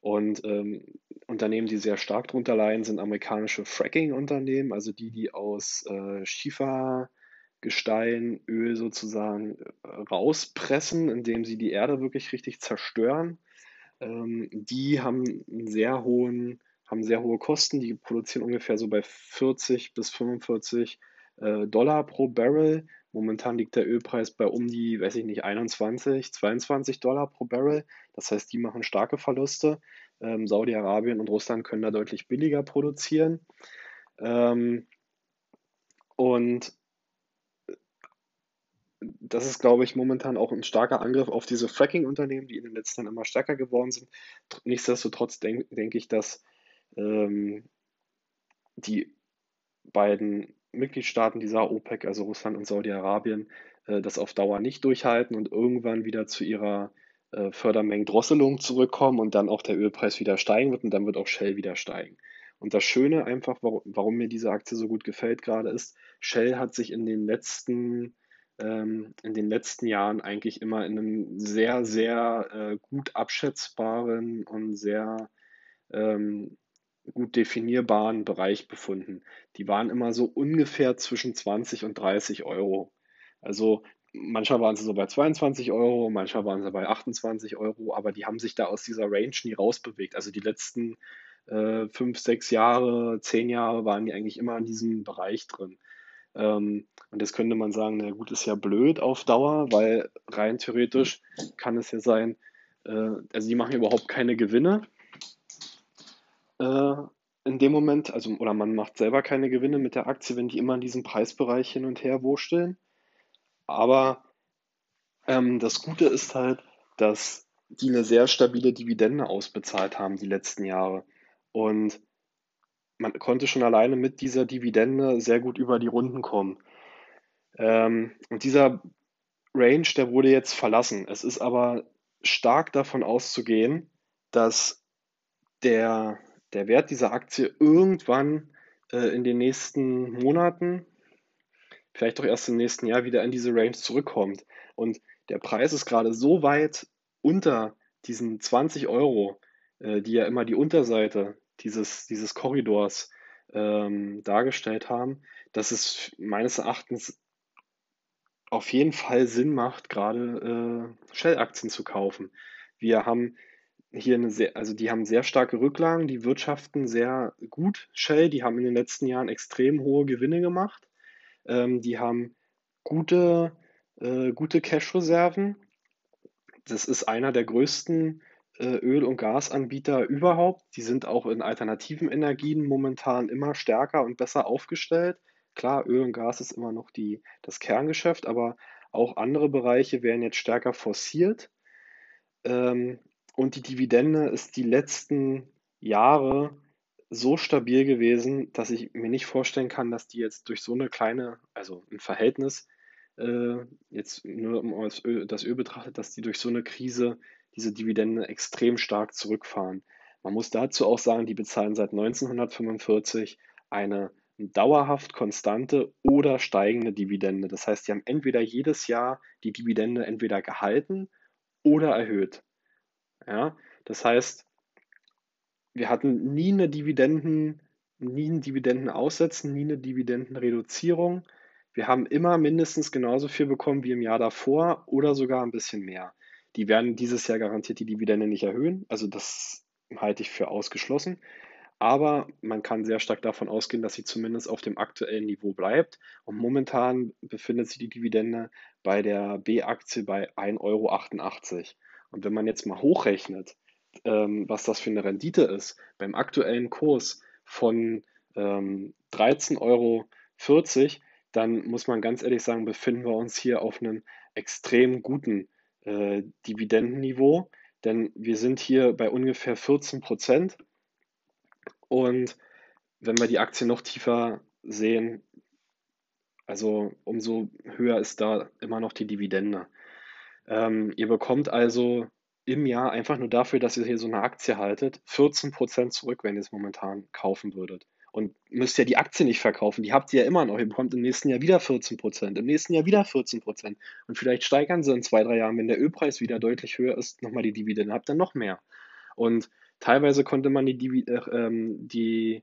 Und ähm, Unternehmen, die sehr stark darunter leiden, sind amerikanische Fracking-Unternehmen, also die, die aus äh, Schiefergestein Öl sozusagen äh, rauspressen, indem sie die Erde wirklich richtig zerstören. Ähm, die haben sehr hohen, haben sehr hohe Kosten, die produzieren ungefähr so bei 40 bis 45 äh, Dollar pro Barrel. Momentan liegt der Ölpreis bei um die, weiß ich nicht, 21, 22 Dollar pro Barrel. Das heißt, die machen starke Verluste. Ähm, Saudi-Arabien und Russland können da deutlich billiger produzieren. Ähm, und das ist, glaube ich, momentan auch ein starker Angriff auf diese Fracking-Unternehmen, die in den letzten Jahren immer stärker geworden sind. Nichtsdestotrotz denke denk ich, dass ähm, die beiden Mitgliedstaaten dieser OPEC, also Russland und Saudi-Arabien, äh, das auf Dauer nicht durchhalten und irgendwann wieder zu ihrer äh, Fördermengendrosselung zurückkommen und dann auch der Ölpreis wieder steigen wird und dann wird auch Shell wieder steigen. Und das Schöne einfach, warum, warum mir diese Aktie so gut gefällt gerade, ist, Shell hat sich in den letzten ähm, in den letzten Jahren eigentlich immer in einem sehr, sehr äh, gut abschätzbaren und sehr ähm, gut definierbaren Bereich befunden. Die waren immer so ungefähr zwischen 20 und 30 Euro. Also manchmal waren sie so bei 22 Euro, manchmal waren sie bei 28 Euro, aber die haben sich da aus dieser Range nie rausbewegt. Also die letzten äh, fünf, sechs Jahre, zehn Jahre waren die eigentlich immer in diesem Bereich drin. Ähm, und jetzt könnte man sagen, na gut, ist ja blöd auf Dauer, weil rein theoretisch kann es ja sein, äh, also die machen überhaupt keine Gewinne äh, in dem Moment, also oder man macht selber keine Gewinne mit der Aktie, wenn die immer in diesem Preisbereich hin und her wursteln. Aber ähm, das Gute ist halt, dass die eine sehr stabile Dividende ausbezahlt haben die letzten Jahre. Und man konnte schon alleine mit dieser Dividende sehr gut über die Runden kommen. Ähm, und dieser Range, der wurde jetzt verlassen. Es ist aber stark davon auszugehen, dass der, der Wert dieser Aktie irgendwann äh, in den nächsten Monaten, vielleicht doch erst im nächsten Jahr, wieder in diese Range zurückkommt. Und der Preis ist gerade so weit unter diesen 20 Euro, äh, die ja immer die Unterseite dieses, dieses Korridors ähm, dargestellt haben, dass es meines Erachtens auf jeden Fall Sinn macht, gerade äh, Shell-Aktien zu kaufen. Wir haben hier eine sehr, also die haben sehr starke Rücklagen, die wirtschaften sehr gut. Shell, die haben in den letzten Jahren extrem hohe Gewinne gemacht. Ähm, die haben gute, äh, gute Cash-Reserven. Das ist einer der größten äh, Öl- und Gasanbieter überhaupt. Die sind auch in alternativen Energien momentan immer stärker und besser aufgestellt. Klar, Öl und Gas ist immer noch die, das Kerngeschäft, aber auch andere Bereiche werden jetzt stärker forciert. Ähm, und die Dividende ist die letzten Jahre so stabil gewesen, dass ich mir nicht vorstellen kann, dass die jetzt durch so eine kleine, also ein Verhältnis, äh, jetzt nur um das Öl, das Öl betrachtet, dass die durch so eine Krise diese Dividende extrem stark zurückfahren. Man muss dazu auch sagen, die bezahlen seit 1945 eine dauerhaft konstante oder steigende Dividende. Das heißt, die haben entweder jedes Jahr die Dividende entweder gehalten oder erhöht. Ja, das heißt, wir hatten nie eine Dividenden, nie ein Dividendenaussetzen, nie eine Dividendenreduzierung. Wir haben immer mindestens genauso viel bekommen wie im Jahr davor oder sogar ein bisschen mehr. Die werden dieses Jahr garantiert die Dividende nicht erhöhen. Also das halte ich für ausgeschlossen. Aber man kann sehr stark davon ausgehen, dass sie zumindest auf dem aktuellen Niveau bleibt. Und momentan befindet sich die Dividende bei der B-Aktie bei 1,88 Euro. Und wenn man jetzt mal hochrechnet, ähm, was das für eine Rendite ist, beim aktuellen Kurs von ähm, 13,40 Euro, dann muss man ganz ehrlich sagen, befinden wir uns hier auf einem extrem guten äh, Dividendenniveau, denn wir sind hier bei ungefähr 14 Prozent. Und wenn wir die Aktie noch tiefer sehen, also umso höher ist da immer noch die Dividende. Ähm, ihr bekommt also im Jahr einfach nur dafür, dass ihr hier so eine Aktie haltet, 14 Prozent zurück, wenn ihr es momentan kaufen würdet und müsst ja die Aktie nicht verkaufen. Die habt ihr ja immer noch. Ihr bekommt im nächsten Jahr wieder 14 Prozent, im nächsten Jahr wieder 14 Prozent. Und vielleicht steigern sie in zwei, drei Jahren, wenn der Ölpreis wieder deutlich höher ist, nochmal die Dividende. Habt ihr noch mehr. Und teilweise konnte man die, äh, ähm, die,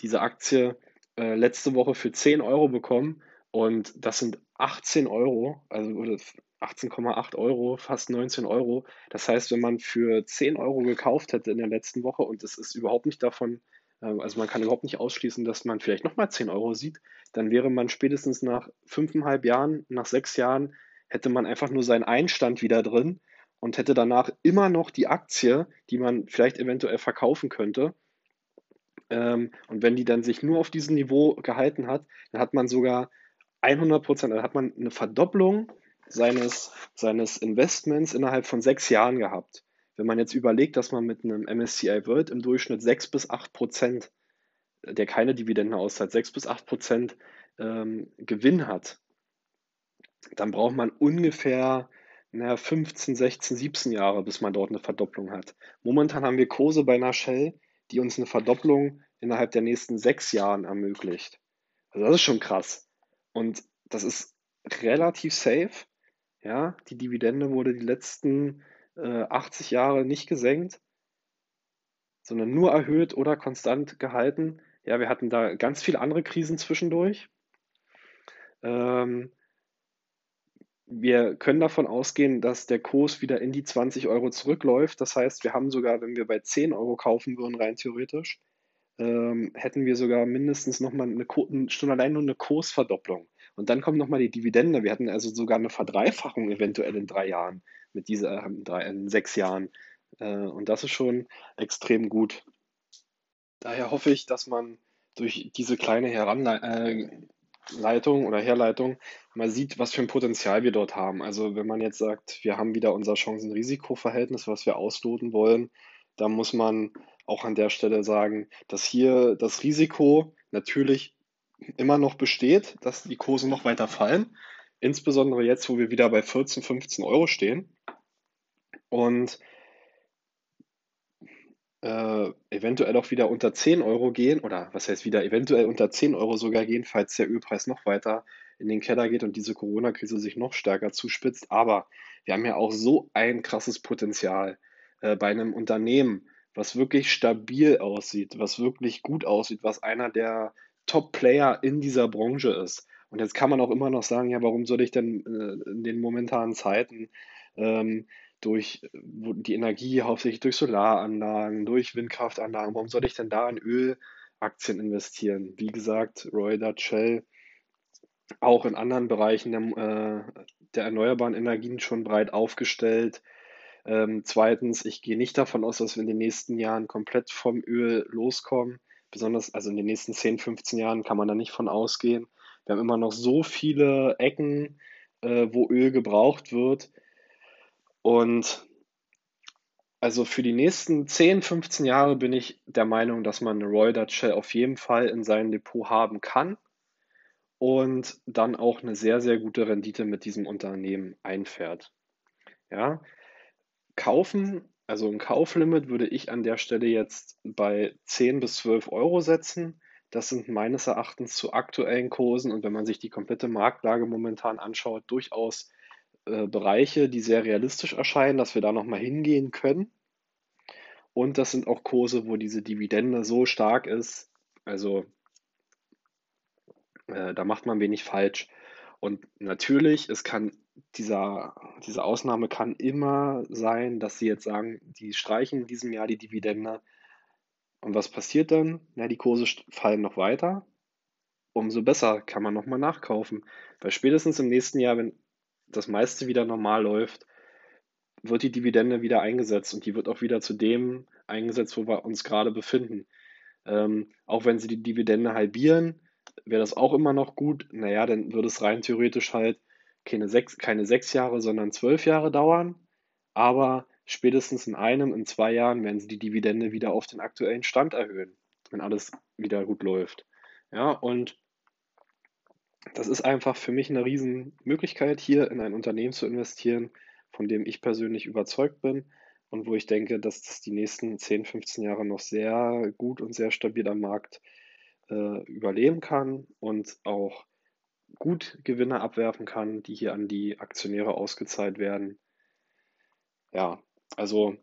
diese Aktie äh, letzte Woche für 10 Euro bekommen. Und das sind 18 Euro, also 18,8 Euro, fast 19 Euro. Das heißt, wenn man für 10 Euro gekauft hätte in der letzten Woche und es ist überhaupt nicht davon ähm, also man kann überhaupt nicht ausschließen, dass man vielleicht nochmal 10 Euro sieht. Dann wäre man spätestens nach fünfeinhalb Jahren, nach sechs Jahren, hätte man einfach nur seinen Einstand wieder drin und hätte danach immer noch die Aktie, die man vielleicht eventuell verkaufen könnte. Ähm, und wenn die dann sich nur auf diesem Niveau gehalten hat, dann hat man sogar 100 Prozent, dann hat man eine Verdopplung seines, seines Investments innerhalb von sechs Jahren gehabt. Wenn man jetzt überlegt, dass man mit einem MSCI World im Durchschnitt 6 bis 8 Prozent, der keine Dividenden auszahlt, 6 bis 8 Prozent ähm, Gewinn hat, dann braucht man ungefähr na, 15, 16, 17 Jahre, bis man dort eine Verdopplung hat. Momentan haben wir Kurse bei einer Shell, die uns eine Verdopplung innerhalb der nächsten sechs Jahren ermöglicht. Also das ist schon krass. Und das ist relativ safe. Ja, die Dividende wurde die letzten äh, 80 Jahre nicht gesenkt, sondern nur erhöht oder konstant gehalten. Ja, wir hatten da ganz viele andere Krisen zwischendurch. Ähm, wir können davon ausgehen, dass der Kurs wieder in die 20 Euro zurückläuft. Das heißt, wir haben sogar, wenn wir bei 10 Euro kaufen würden, rein theoretisch, ähm, hätten wir sogar mindestens nochmal eine, schon allein nur eine Kursverdopplung. Und dann kommt nochmal die Dividende. Wir hatten also sogar eine Verdreifachung eventuell in drei Jahren, mit dieser, in, drei, in sechs Jahren. Äh, und das ist schon extrem gut. Daher hoffe ich, dass man durch diese kleine Heranleitung äh, oder Herleitung mal sieht, was für ein Potenzial wir dort haben. Also wenn man jetzt sagt, wir haben wieder unser Chancen-Risiko-Verhältnis, was wir ausloten wollen, dann muss man auch an der Stelle sagen, dass hier das Risiko natürlich immer noch besteht, dass die Kurse noch weiter fallen. Insbesondere jetzt, wo wir wieder bei 14, 15 Euro stehen. Und äh, eventuell auch wieder unter 10 Euro gehen, oder was heißt wieder eventuell unter 10 Euro sogar gehen, falls der Ölpreis noch weiter in den Keller geht und diese Corona-Krise sich noch stärker zuspitzt. Aber wir haben ja auch so ein krasses Potenzial äh, bei einem Unternehmen, was wirklich stabil aussieht, was wirklich gut aussieht, was einer der Top-Player in dieser Branche ist. Und jetzt kann man auch immer noch sagen, ja, warum soll ich denn äh, in den momentanen Zeiten ähm, durch die Energie hauptsächlich durch Solaranlagen, durch Windkraftanlagen, warum soll ich denn da in Ölaktien investieren? Wie gesagt, Roy Dutch Shell auch in anderen Bereichen der, äh, der erneuerbaren Energien schon breit aufgestellt. Ähm, zweitens, ich gehe nicht davon aus, dass wir in den nächsten Jahren komplett vom Öl loskommen. Besonders, also in den nächsten 10, 15 Jahren kann man da nicht von ausgehen. Wir haben immer noch so viele Ecken, äh, wo Öl gebraucht wird. Und also für die nächsten 10, 15 Jahre bin ich der Meinung, dass man eine Roy Dutch Shell auf jeden Fall in seinem Depot haben kann und dann auch eine sehr, sehr gute Rendite mit diesem Unternehmen einfährt. Ja, kaufen also ein Kauflimit würde ich an der Stelle jetzt bei 10 bis 12 Euro setzen. Das sind meines Erachtens zu aktuellen Kursen und wenn man sich die komplette Marktlage momentan anschaut, durchaus äh, Bereiche, die sehr realistisch erscheinen, dass wir da nochmal hingehen können. Und das sind auch Kurse, wo diese Dividende so stark ist. Also äh, da macht man wenig falsch. Und natürlich, es kann dieser, diese Ausnahme kann immer sein, dass sie jetzt sagen, die streichen in diesem Jahr die Dividende. Und was passiert dann? Na, die Kurse fallen noch weiter. Umso besser kann man nochmal nachkaufen. Weil spätestens im nächsten Jahr, wenn das meiste wieder normal läuft, wird die Dividende wieder eingesetzt und die wird auch wieder zu dem eingesetzt, wo wir uns gerade befinden. Ähm, auch wenn sie die Dividende halbieren, wäre das auch immer noch gut. Naja, dann würde es rein theoretisch halt keine sechs, keine sechs Jahre, sondern zwölf Jahre dauern. Aber spätestens in einem, in zwei Jahren werden sie die Dividende wieder auf den aktuellen Stand erhöhen, wenn alles wieder gut läuft. Ja, und das ist einfach für mich eine Riesenmöglichkeit, hier in ein Unternehmen zu investieren, von dem ich persönlich überzeugt bin und wo ich denke, dass das die nächsten 10, 15 Jahre noch sehr gut und sehr stabil am Markt äh, überleben kann und auch gut Gewinne abwerfen kann, die hier an die Aktionäre ausgezahlt werden. Ja, also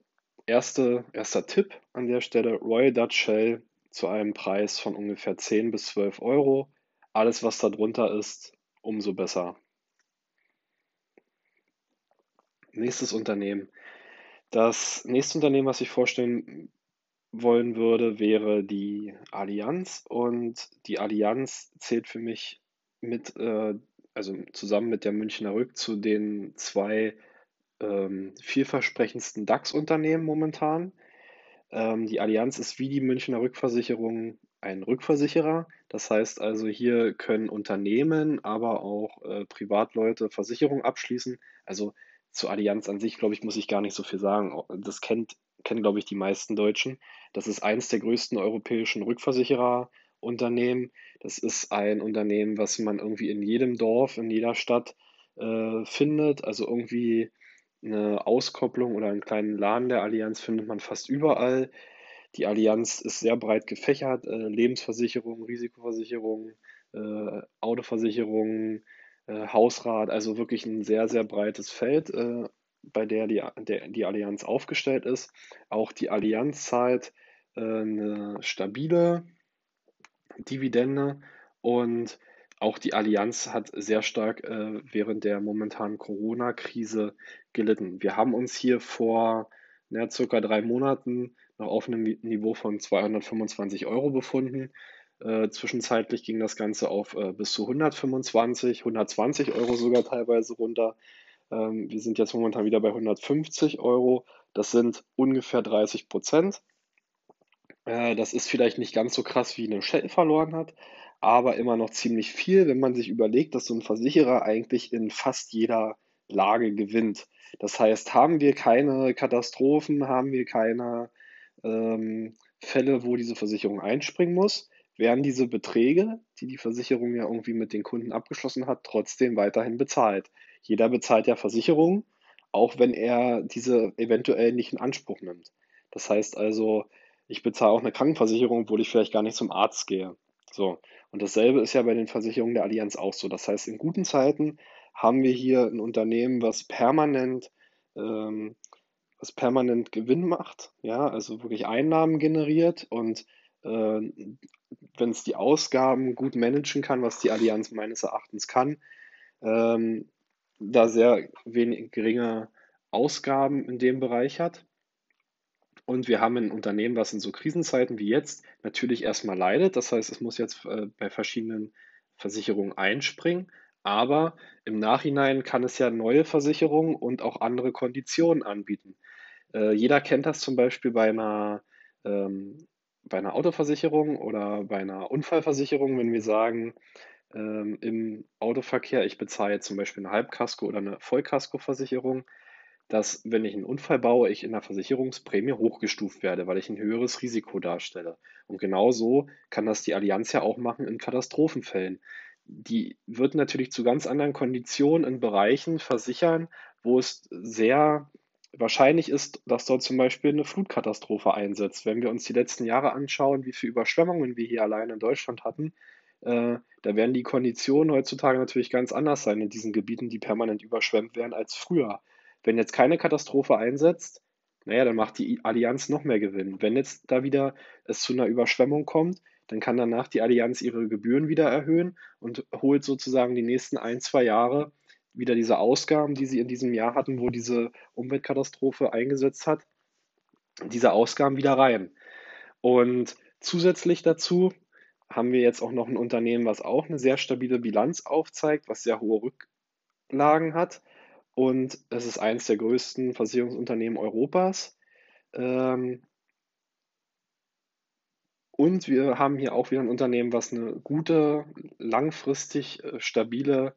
erste, erster Tipp an der Stelle, Royal Dutch Shell zu einem Preis von ungefähr 10 bis 12 Euro. Alles, was darunter ist, umso besser. Nächstes Unternehmen. Das nächste Unternehmen, was ich vorstellen wollen würde, wäre die Allianz. Und die Allianz zählt für mich mit, äh, also zusammen mit der Münchner Rück zu den zwei ähm, vielversprechendsten DAX-Unternehmen momentan. Ähm, die Allianz ist wie die Münchner Rückversicherung ein Rückversicherer. Das heißt also, hier können Unternehmen, aber auch äh, Privatleute Versicherungen abschließen. Also zur Allianz an sich, glaube ich, muss ich gar nicht so viel sagen. Das kennt, kennen, glaube ich, die meisten Deutschen. Das ist eines der größten europäischen Rückversicherer Unternehmen. Das ist ein Unternehmen, was man irgendwie in jedem Dorf, in jeder Stadt äh, findet. Also irgendwie eine Auskopplung oder einen kleinen Laden der Allianz findet man fast überall. Die Allianz ist sehr breit gefächert. Äh, Lebensversicherung, Risikoversicherung, äh, Autoversicherung, äh, Hausrat, also wirklich ein sehr, sehr breites Feld, äh, bei der die, der die Allianz aufgestellt ist. Auch die Allianz zahlt äh, eine stabile Dividende und auch die Allianz hat sehr stark äh, während der momentanen Corona-Krise gelitten. Wir haben uns hier vor ja, circa drei Monaten noch auf einem Niveau von 225 Euro befunden. Äh, zwischenzeitlich ging das Ganze auf äh, bis zu 125, 120 Euro sogar teilweise runter. Ähm, wir sind jetzt momentan wieder bei 150 Euro. Das sind ungefähr 30 Prozent. Äh, das ist vielleicht nicht ganz so krass, wie eine Shell verloren hat, aber immer noch ziemlich viel, wenn man sich überlegt, dass so ein Versicherer eigentlich in fast jeder Lage gewinnt. Das heißt, haben wir keine Katastrophen, haben wir keine ähm, Fälle, wo diese Versicherung einspringen muss, werden diese Beträge, die die Versicherung ja irgendwie mit den Kunden abgeschlossen hat, trotzdem weiterhin bezahlt. Jeder bezahlt ja Versicherungen, auch wenn er diese eventuell nicht in Anspruch nimmt. Das heißt also, ich bezahle auch eine Krankenversicherung, obwohl ich vielleicht gar nicht zum Arzt gehe. So. Und dasselbe ist ja bei den Versicherungen der Allianz auch so. Das heißt, in guten Zeiten haben wir hier ein Unternehmen, was permanent, ähm, was permanent Gewinn macht, ja, also wirklich Einnahmen generiert und äh, wenn es die Ausgaben gut managen kann, was die Allianz meines Erachtens kann, ähm, da sehr wenig geringe Ausgaben in dem Bereich hat. Und wir haben ein Unternehmen, was in so Krisenzeiten wie jetzt natürlich erstmal leidet. Das heißt, es muss jetzt äh, bei verschiedenen Versicherungen einspringen. Aber im Nachhinein kann es ja neue Versicherungen und auch andere Konditionen anbieten. Äh, jeder kennt das zum Beispiel bei einer ähm, bei einer Autoversicherung oder bei einer Unfallversicherung, wenn wir sagen, ähm, im Autoverkehr, ich bezahle zum Beispiel eine Halbkasko oder eine Vollkaskoversicherung, dass, wenn ich einen Unfall baue, ich in der Versicherungsprämie hochgestuft werde, weil ich ein höheres Risiko darstelle. Und genauso kann das die Allianz ja auch machen in Katastrophenfällen. Die wird natürlich zu ganz anderen Konditionen in Bereichen versichern, wo es sehr wahrscheinlich ist, dass dort zum Beispiel eine Flutkatastrophe einsetzt. Wenn wir uns die letzten Jahre anschauen, wie viele Überschwemmungen wir hier allein in Deutschland hatten, äh, da werden die Konditionen heutzutage natürlich ganz anders sein in diesen Gebieten, die permanent überschwemmt werden als früher. Wenn jetzt keine Katastrophe einsetzt, naja, dann macht die Allianz noch mehr Gewinn. Wenn jetzt da wieder es zu einer Überschwemmung kommt, dann kann danach die Allianz ihre Gebühren wieder erhöhen und holt sozusagen die nächsten ein, zwei Jahre wieder diese Ausgaben, die sie in diesem Jahr hatten, wo diese Umweltkatastrophe eingesetzt hat, diese Ausgaben wieder rein. Und zusätzlich dazu haben wir jetzt auch noch ein Unternehmen, was auch eine sehr stabile Bilanz aufzeigt, was sehr hohe Rücklagen hat. Und es ist eines der größten Versicherungsunternehmen Europas. Ähm, und wir haben hier auch wieder ein Unternehmen, was eine gute, langfristig äh, stabile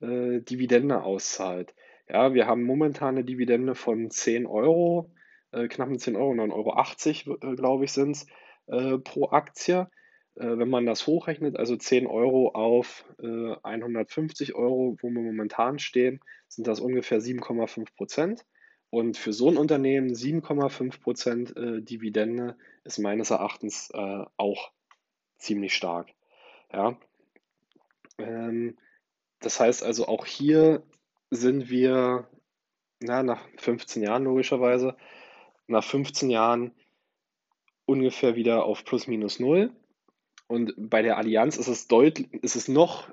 äh, Dividende auszahlt. Ja, wir haben momentan eine Dividende von 10 Euro, äh, knapp 10 Euro, 9,80 Euro, äh, glaube ich, sind es äh, pro Aktie. Äh, wenn man das hochrechnet, also 10 Euro auf 150 äh, Euro, wo wir momentan stehen, sind das ungefähr 7,5 Prozent. Und für so ein Unternehmen 7,5 Prozent Dividende ist meines Erachtens auch ziemlich stark. Ja. Ähm, das heißt also, auch hier sind wir na, nach 15 Jahren logischerweise, nach 15 Jahren ungefähr wieder auf plus minus null. Und bei der Allianz ist es deutlich, ist es noch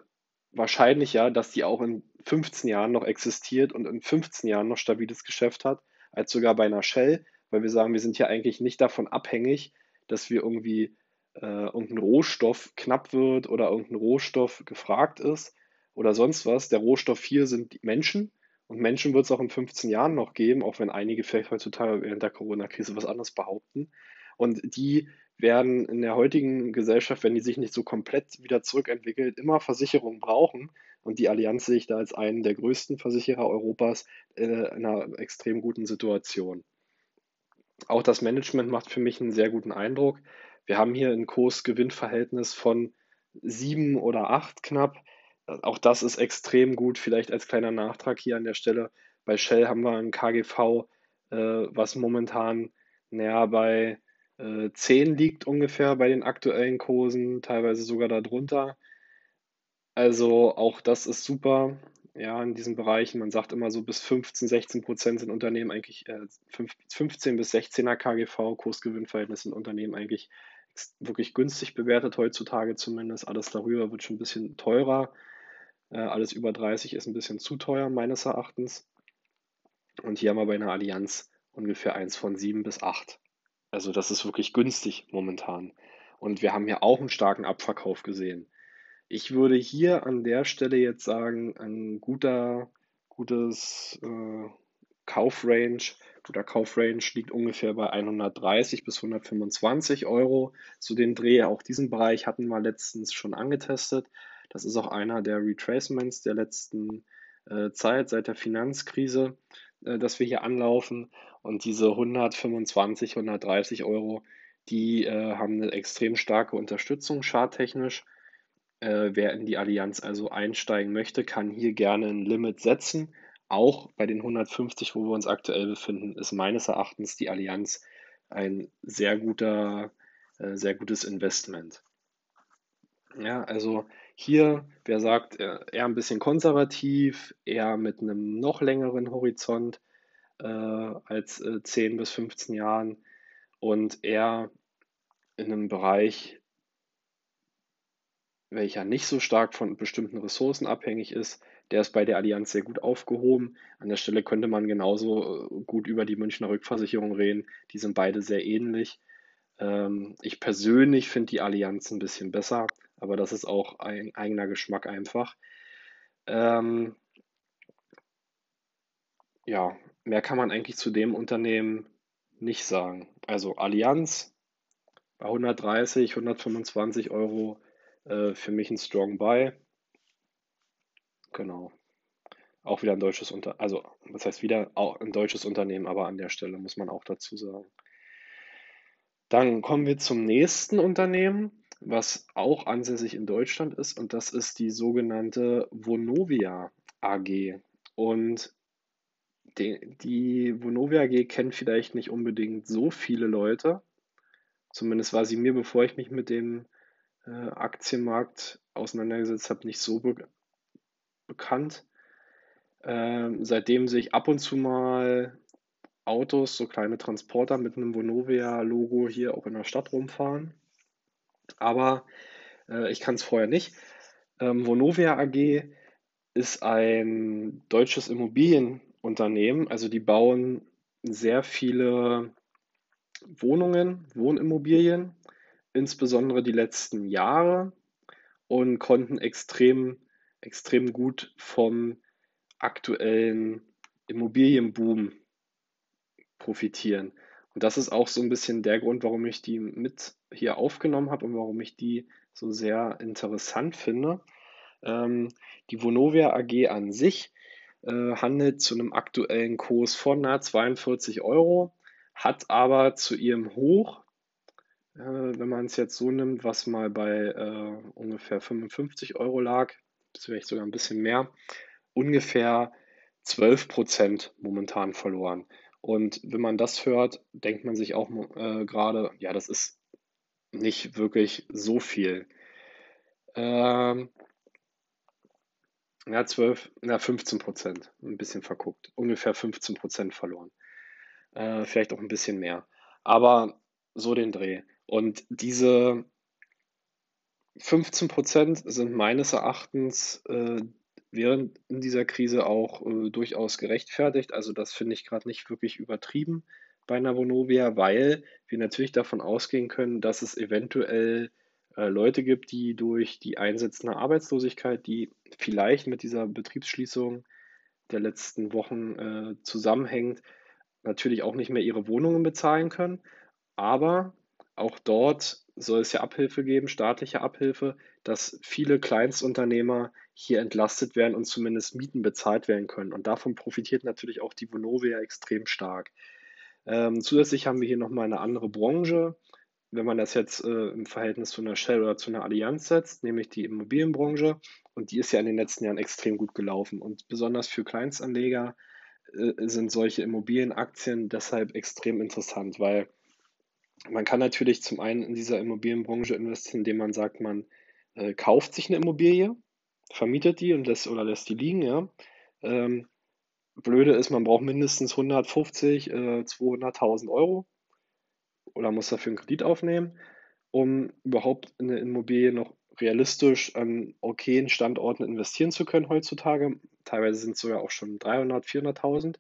wahrscheinlicher, dass die auch in 15 Jahren noch existiert und in 15 Jahren noch stabiles Geschäft hat, als sogar bei einer Shell, weil wir sagen, wir sind ja eigentlich nicht davon abhängig, dass wir irgendwie äh, irgendein Rohstoff knapp wird oder irgendein Rohstoff gefragt ist, oder sonst was. Der Rohstoff hier sind Menschen. Und Menschen wird es auch in 15 Jahren noch geben, auch wenn einige vielleicht heutzutage während der Corona-Krise was anderes behaupten. Und die werden in der heutigen Gesellschaft, wenn die sich nicht so komplett wieder zurückentwickelt, immer Versicherungen brauchen. Und die Allianz sehe ich da als einen der größten Versicherer Europas äh, in einer extrem guten Situation. Auch das Management macht für mich einen sehr guten Eindruck. Wir haben hier ein Kurs-Gewinn-Verhältnis von sieben oder acht knapp. Auch das ist extrem gut. Vielleicht als kleiner Nachtrag hier an der Stelle. Bei Shell haben wir ein KGV, äh, was momentan naja, bei äh, 10 liegt ungefähr bei den aktuellen Kursen, teilweise sogar darunter. Also auch das ist super. Ja, in diesen Bereichen, man sagt immer so bis 15, 16 Prozent sind Unternehmen eigentlich, äh, 15 bis 16er KGV, Kursgewinnverhältnis sind Unternehmen eigentlich wirklich günstig bewertet heutzutage zumindest. Alles darüber wird schon ein bisschen teurer. Äh, alles über 30 ist ein bisschen zu teuer meines Erachtens. Und hier haben wir bei einer Allianz ungefähr eins von 7 bis 8. Also das ist wirklich günstig momentan. Und wir haben hier auch einen starken Abverkauf gesehen. Ich würde hier an der Stelle jetzt sagen, ein guter, gutes äh, Kaufrange, guter Kaufrange liegt ungefähr bei 130 bis 125 Euro. Zu den Dreh, auch diesen Bereich hatten wir letztens schon angetestet. Das ist auch einer der Retracements der letzten äh, Zeit, seit der Finanzkrise, äh, dass wir hier anlaufen. Und diese 125, 130 Euro, die äh, haben eine extrem starke Unterstützung charttechnisch. Äh, wer in die Allianz also einsteigen möchte, kann hier gerne ein Limit setzen. Auch bei den 150, wo wir uns aktuell befinden, ist meines Erachtens die Allianz ein sehr guter, äh, sehr gutes Investment. Ja, also hier, wer sagt, äh, eher ein bisschen konservativ, eher mit einem noch längeren Horizont als äh, 10 bis 15 Jahren und eher in einem Bereich, welcher nicht so stark von bestimmten Ressourcen abhängig ist, der ist bei der Allianz sehr gut aufgehoben. An der Stelle könnte man genauso äh, gut über die Münchner Rückversicherung reden. Die sind beide sehr ähnlich. Ähm, ich persönlich finde die Allianz ein bisschen besser, aber das ist auch ein eigener Geschmack einfach. Ähm, ja, mehr kann man eigentlich zu dem Unternehmen nicht sagen. Also Allianz bei 130, 125 Euro äh, für mich ein Strong Buy. Genau. Auch wieder ein deutsches Unternehmen, also was heißt wieder auch ein deutsches Unternehmen, aber an der Stelle muss man auch dazu sagen. Dann kommen wir zum nächsten Unternehmen, was auch ansässig in Deutschland ist, und das ist die sogenannte Vonovia AG. Und die, die Vonovia AG kennt vielleicht nicht unbedingt so viele Leute. Zumindest war sie mir, bevor ich mich mit dem äh, Aktienmarkt auseinandergesetzt habe, nicht so be bekannt. Ähm, seitdem sehe ich ab und zu mal Autos, so kleine Transporter mit einem Vonovia-Logo hier auch in der Stadt rumfahren. Aber äh, ich kann es vorher nicht. Ähm, Vonovia AG ist ein deutsches Immobilienunternehmen. Also die bauen sehr viele Wohnungen, Wohnimmobilien, insbesondere die letzten Jahre und konnten extrem extrem gut vom aktuellen Immobilienboom profitieren. Und das ist auch so ein bisschen der Grund, warum ich die mit hier aufgenommen habe und warum ich die so sehr interessant finde. Ähm, die Vonovia AG an sich äh, handelt zu einem aktuellen Kurs von nahe 42 Euro, hat aber zu ihrem Hoch, äh, wenn man es jetzt so nimmt, was mal bei äh, ungefähr 55 Euro lag, vielleicht sogar ein bisschen mehr, ungefähr 12 Prozent momentan verloren. Und wenn man das hört, denkt man sich auch äh, gerade, ja, das ist nicht wirklich so viel. Ähm, ja, 12, na 15 Prozent, ein bisschen verguckt, ungefähr 15 Prozent verloren. Äh, vielleicht auch ein bisschen mehr. Aber so den Dreh. Und diese 15 Prozent sind meines Erachtens äh, während in dieser Krise auch äh, durchaus gerechtfertigt. Also das finde ich gerade nicht wirklich übertrieben bei einer Vonovia, weil wir natürlich davon ausgehen können, dass es eventuell äh, Leute gibt, die durch die einsetzende Arbeitslosigkeit, die vielleicht mit dieser Betriebsschließung der letzten Wochen äh, zusammenhängt, natürlich auch nicht mehr ihre Wohnungen bezahlen können. Aber auch dort soll es ja Abhilfe geben, staatliche Abhilfe, dass viele Kleinstunternehmer hier entlastet werden und zumindest Mieten bezahlt werden können. Und davon profitiert natürlich auch die Vonovia extrem stark. Ähm, zusätzlich haben wir hier nochmal eine andere Branche, wenn man das jetzt äh, im Verhältnis zu einer Shell oder zu einer Allianz setzt, nämlich die Immobilienbranche. Und die ist ja in den letzten Jahren extrem gut gelaufen. Und besonders für Kleinstanleger äh, sind solche Immobilienaktien deshalb extrem interessant, weil man kann natürlich zum einen in dieser Immobilienbranche investieren, indem man sagt, man äh, kauft sich eine Immobilie, vermietet die und lässt oder lässt die liegen, ja. Ähm, blöde ist, man braucht mindestens 150, äh, 200.000 Euro oder muss dafür einen Kredit aufnehmen. um überhaupt in eine Immobilie noch realistisch an okayen Standorten investieren zu können heutzutage. Teilweise sind es sogar auch schon 300, 400.000.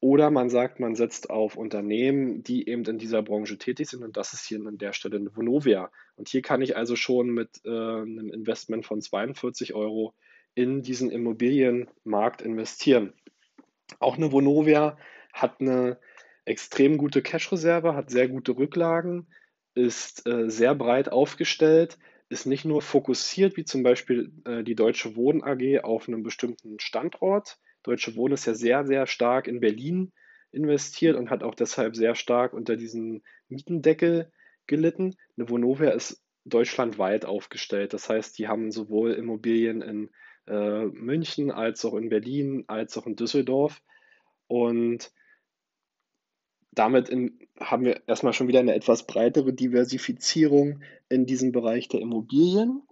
Oder man sagt, man setzt auf Unternehmen, die eben in dieser Branche tätig sind. Und das ist hier an der Stelle eine Vonovia. Und hier kann ich also schon mit äh, einem Investment von 42 Euro in diesen Immobilienmarkt investieren. Auch eine Vonovia hat eine extrem gute Cash-Reserve, hat sehr gute Rücklagen, ist äh, sehr breit aufgestellt, ist nicht nur fokussiert, wie zum Beispiel äh, die Deutsche Wohnen AG, auf einem bestimmten Standort, Deutsche Wohnen ist ja sehr, sehr stark in Berlin investiert und hat auch deshalb sehr stark unter diesem Mietendeckel gelitten. Eine Vonovia ist deutschlandweit aufgestellt. Das heißt, die haben sowohl Immobilien in äh, München als auch in Berlin als auch in Düsseldorf. Und damit in, haben wir erstmal schon wieder eine etwas breitere Diversifizierung in diesem Bereich der Immobilien.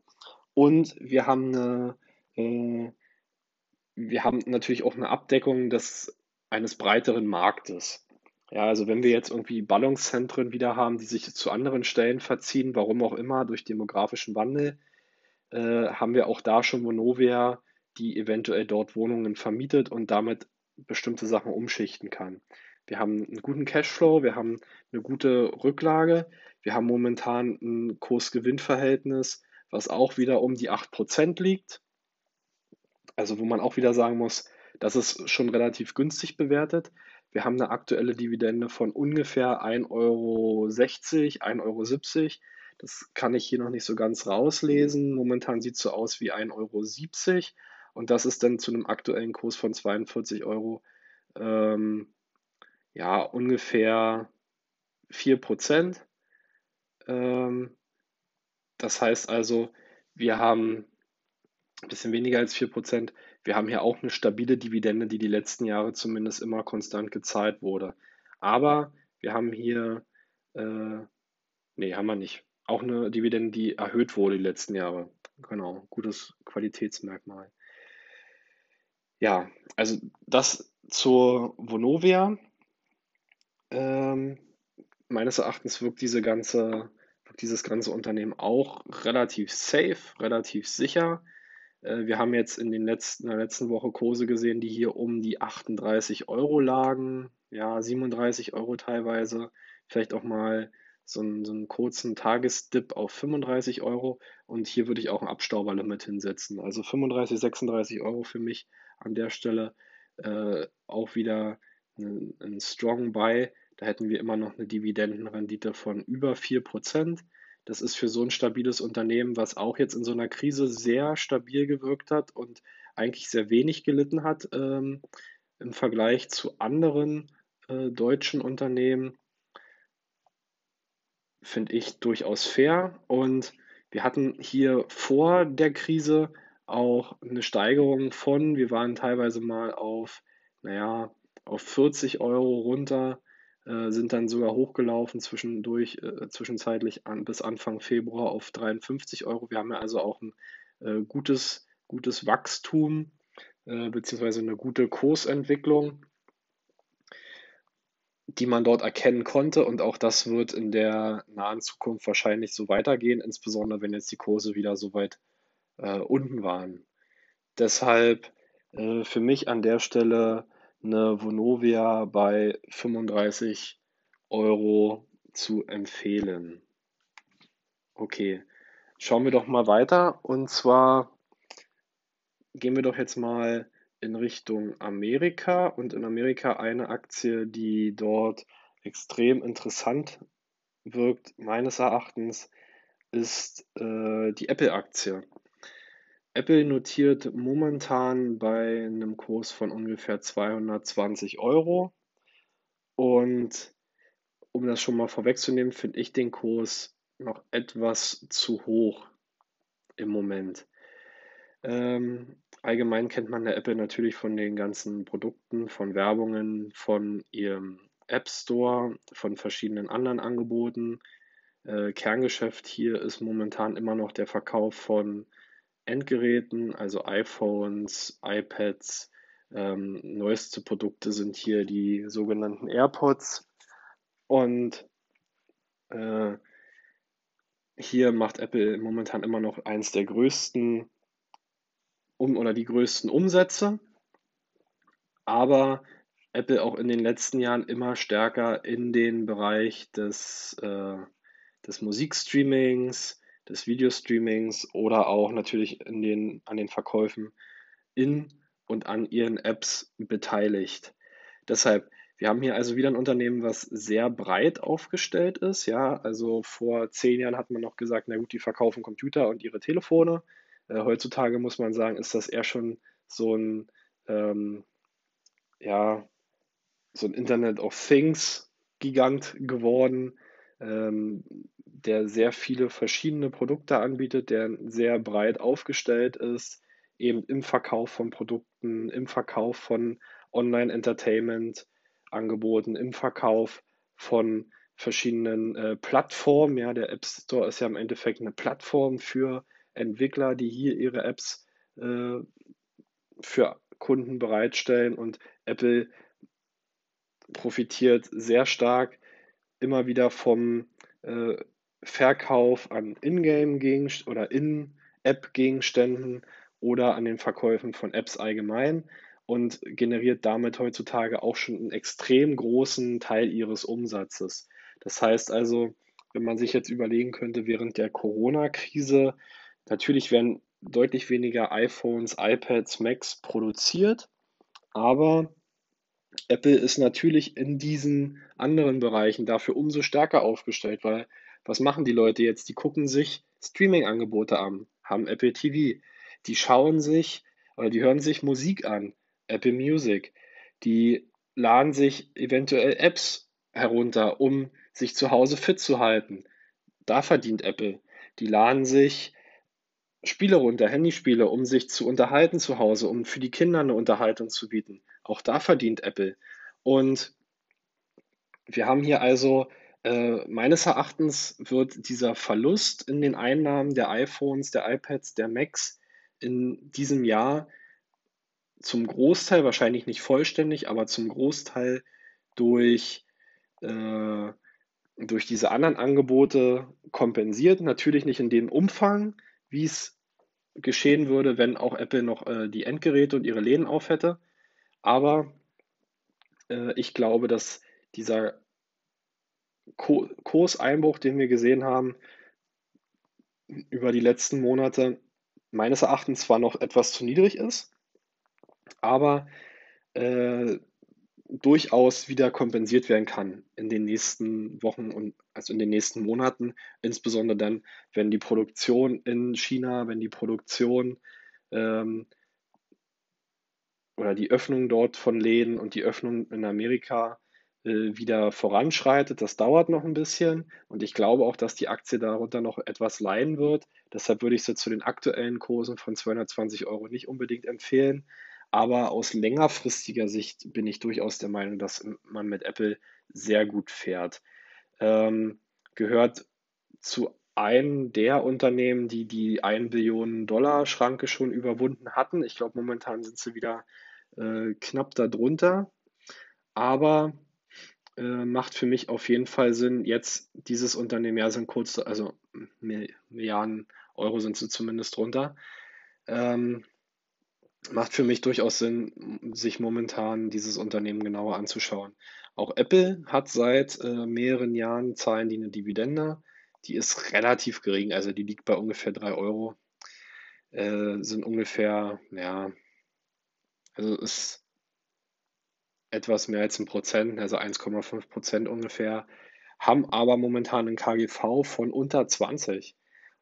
Und wir haben eine äh, wir haben natürlich auch eine Abdeckung des, eines breiteren Marktes. Ja, also wenn wir jetzt irgendwie Ballungszentren wieder haben, die sich zu anderen Stellen verziehen, warum auch immer, durch demografischen Wandel, äh, haben wir auch da schon Vonovia, die eventuell dort Wohnungen vermietet und damit bestimmte Sachen umschichten kann. Wir haben einen guten Cashflow, wir haben eine gute Rücklage, wir haben momentan ein Kurs-Gewinn-Verhältnis, was auch wieder um die 8% liegt. Also wo man auch wieder sagen muss, das ist schon relativ günstig bewertet. Wir haben eine aktuelle Dividende von ungefähr 1,60 Euro, 1,70 Euro. Das kann ich hier noch nicht so ganz rauslesen. Momentan sieht es so aus wie 1,70 Euro. Und das ist dann zu einem aktuellen Kurs von 42 Euro ähm, ja ungefähr 4 Prozent. Ähm, das heißt also, wir haben ein bisschen weniger als 4%. Wir haben hier auch eine stabile Dividende, die die letzten Jahre zumindest immer konstant gezahlt wurde. Aber wir haben hier, äh, nee, haben wir nicht. Auch eine Dividende, die erhöht wurde die letzten Jahre. Genau, gutes Qualitätsmerkmal. Ja, also das zur Vonovia. Ähm, meines Erachtens wirkt diese ganze, wirkt dieses ganze Unternehmen auch relativ safe, relativ sicher. Äh, wir haben jetzt in, den letzten, in der letzten Woche Kurse gesehen, die hier um die 38 Euro lagen, ja, 37 Euro teilweise, vielleicht auch mal so einen, so einen kurzen Tagesdip auf 35 Euro und hier würde ich auch ein Abstauberlimit hinsetzen. Also 35, 36 Euro für mich an der Stelle äh, auch wieder ein, ein Strong Buy. Da hätten wir immer noch eine Dividendenrendite von über 4%. Das ist für so ein stabiles Unternehmen, was auch jetzt in so einer Krise sehr stabil gewirkt hat und eigentlich sehr wenig gelitten hat ähm, im Vergleich zu anderen äh, deutschen Unternehmen, finde ich durchaus fair. Und wir hatten hier vor der Krise auch eine Steigerung von, wir waren teilweise mal auf, naja, auf 40 Euro runter äh, sind dann sogar hochgelaufen zwischendurch, äh, zwischenzeitlich an, bis Anfang Februar auf 53 Euro. Wir haben ja also auch ein äh, gutes, gutes Wachstum äh, beziehungsweise eine gute Kursentwicklung, die man dort erkennen konnte. Und auch das wird in der nahen Zukunft wahrscheinlich so weitergehen, insbesondere wenn jetzt die Kurse wieder so weit äh, unten waren. Deshalb äh, für mich an der Stelle eine Vonovia bei 35 Euro zu empfehlen. Okay, schauen wir doch mal weiter. Und zwar gehen wir doch jetzt mal in Richtung Amerika und in Amerika eine Aktie, die dort extrem interessant wirkt, meines Erachtens, ist äh, die Apple-Aktie. Apple notiert momentan bei einem Kurs von ungefähr 220 Euro. Und um das schon mal vorwegzunehmen, finde ich den Kurs noch etwas zu hoch im Moment. Ähm, allgemein kennt man der Apple natürlich von den ganzen Produkten, von Werbungen, von ihrem App Store, von verschiedenen anderen Angeboten. Äh, Kerngeschäft hier ist momentan immer noch der Verkauf von Endgeräten, also iPhones, iPads. Ähm, neueste Produkte sind hier die sogenannten AirPods. Und äh, hier macht Apple momentan immer noch eins der größten um, oder die größten Umsätze, aber Apple auch in den letzten Jahren immer stärker in den Bereich des, äh, des Musikstreamings, des Videostreamings oder auch natürlich in den, an den Verkäufen in und an ihren Apps beteiligt. Deshalb, wir haben hier also wieder ein Unternehmen, was sehr breit aufgestellt ist. Ja, also vor zehn Jahren hat man noch gesagt, na gut, die verkaufen Computer und ihre Telefone. Äh, heutzutage muss man sagen, ist das eher schon so ein, ähm, ja, so ein Internet of Things Gigant geworden, ähm, der sehr viele verschiedene Produkte anbietet, der sehr breit aufgestellt ist, eben im Verkauf von Produkten, im Verkauf von Online-Entertainment-Angeboten, im Verkauf von verschiedenen äh, Plattformen. Ja, der App Store ist ja im Endeffekt eine Plattform für Entwickler, die hier ihre Apps äh, für Kunden bereitstellen und Apple profitiert sehr stark immer wieder vom äh, Verkauf an Ingame-Gegenständen oder In-App-Gegenständen oder an den Verkäufen von Apps allgemein und generiert damit heutzutage auch schon einen extrem großen Teil ihres Umsatzes. Das heißt also, wenn man sich jetzt überlegen könnte, während der Corona-Krise, natürlich werden deutlich weniger iPhones, iPads, Macs produziert, aber Apple ist natürlich in diesen anderen Bereichen dafür umso stärker aufgestellt, weil was machen die Leute jetzt? Die gucken sich Streaming-Angebote an, haben Apple TV, die schauen sich oder die hören sich Musik an, Apple Music, die laden sich eventuell Apps herunter, um sich zu Hause fit zu halten. Da verdient Apple. Die laden sich Spiele runter, Handyspiele, um sich zu unterhalten zu Hause, um für die Kinder eine Unterhaltung zu bieten. Auch da verdient Apple. Und wir haben hier also, äh, meines Erachtens wird dieser Verlust in den Einnahmen der iPhones, der iPads, der Macs in diesem Jahr zum Großteil, wahrscheinlich nicht vollständig, aber zum Großteil durch, äh, durch diese anderen Angebote kompensiert. Natürlich nicht in dem Umfang, wie es geschehen würde, wenn auch Apple noch äh, die Endgeräte und ihre Läden auf hätte. Aber äh, ich glaube, dass dieser Ko Kurseinbruch, den wir gesehen haben über die letzten Monate, meines Erachtens zwar noch etwas zu niedrig ist, aber äh, durchaus wieder kompensiert werden kann in den nächsten Wochen und also in den nächsten Monaten, insbesondere dann, wenn die Produktion in China, wenn die Produktion ähm, oder die Öffnung dort von Läden und die Öffnung in Amerika äh, wieder voranschreitet. Das dauert noch ein bisschen und ich glaube auch, dass die Aktie darunter noch etwas leiden wird. Deshalb würde ich sie zu den aktuellen Kursen von 220 Euro nicht unbedingt empfehlen. Aber aus längerfristiger Sicht bin ich durchaus der Meinung, dass man mit Apple sehr gut fährt. Ähm, gehört zu einem der Unternehmen, die die 1 Billionen Dollar Schranke schon überwunden hatten. Ich glaube, momentan sind sie wieder äh, knapp darunter. Aber äh, macht für mich auf jeden Fall Sinn, jetzt dieses Unternehmen, ja, sind kurz, also Milliarden Euro sind sie zumindest drunter. Ähm, macht für mich durchaus Sinn, sich momentan dieses Unternehmen genauer anzuschauen. Auch Apple hat seit äh, mehreren Jahren zahlen die eine Dividende. Die ist relativ gering, also die liegt bei ungefähr 3 Euro. Äh, sind ungefähr, ja, also ist etwas mehr als ein Prozent, also 1,5 Prozent ungefähr, haben aber momentan ein KGV von unter 20.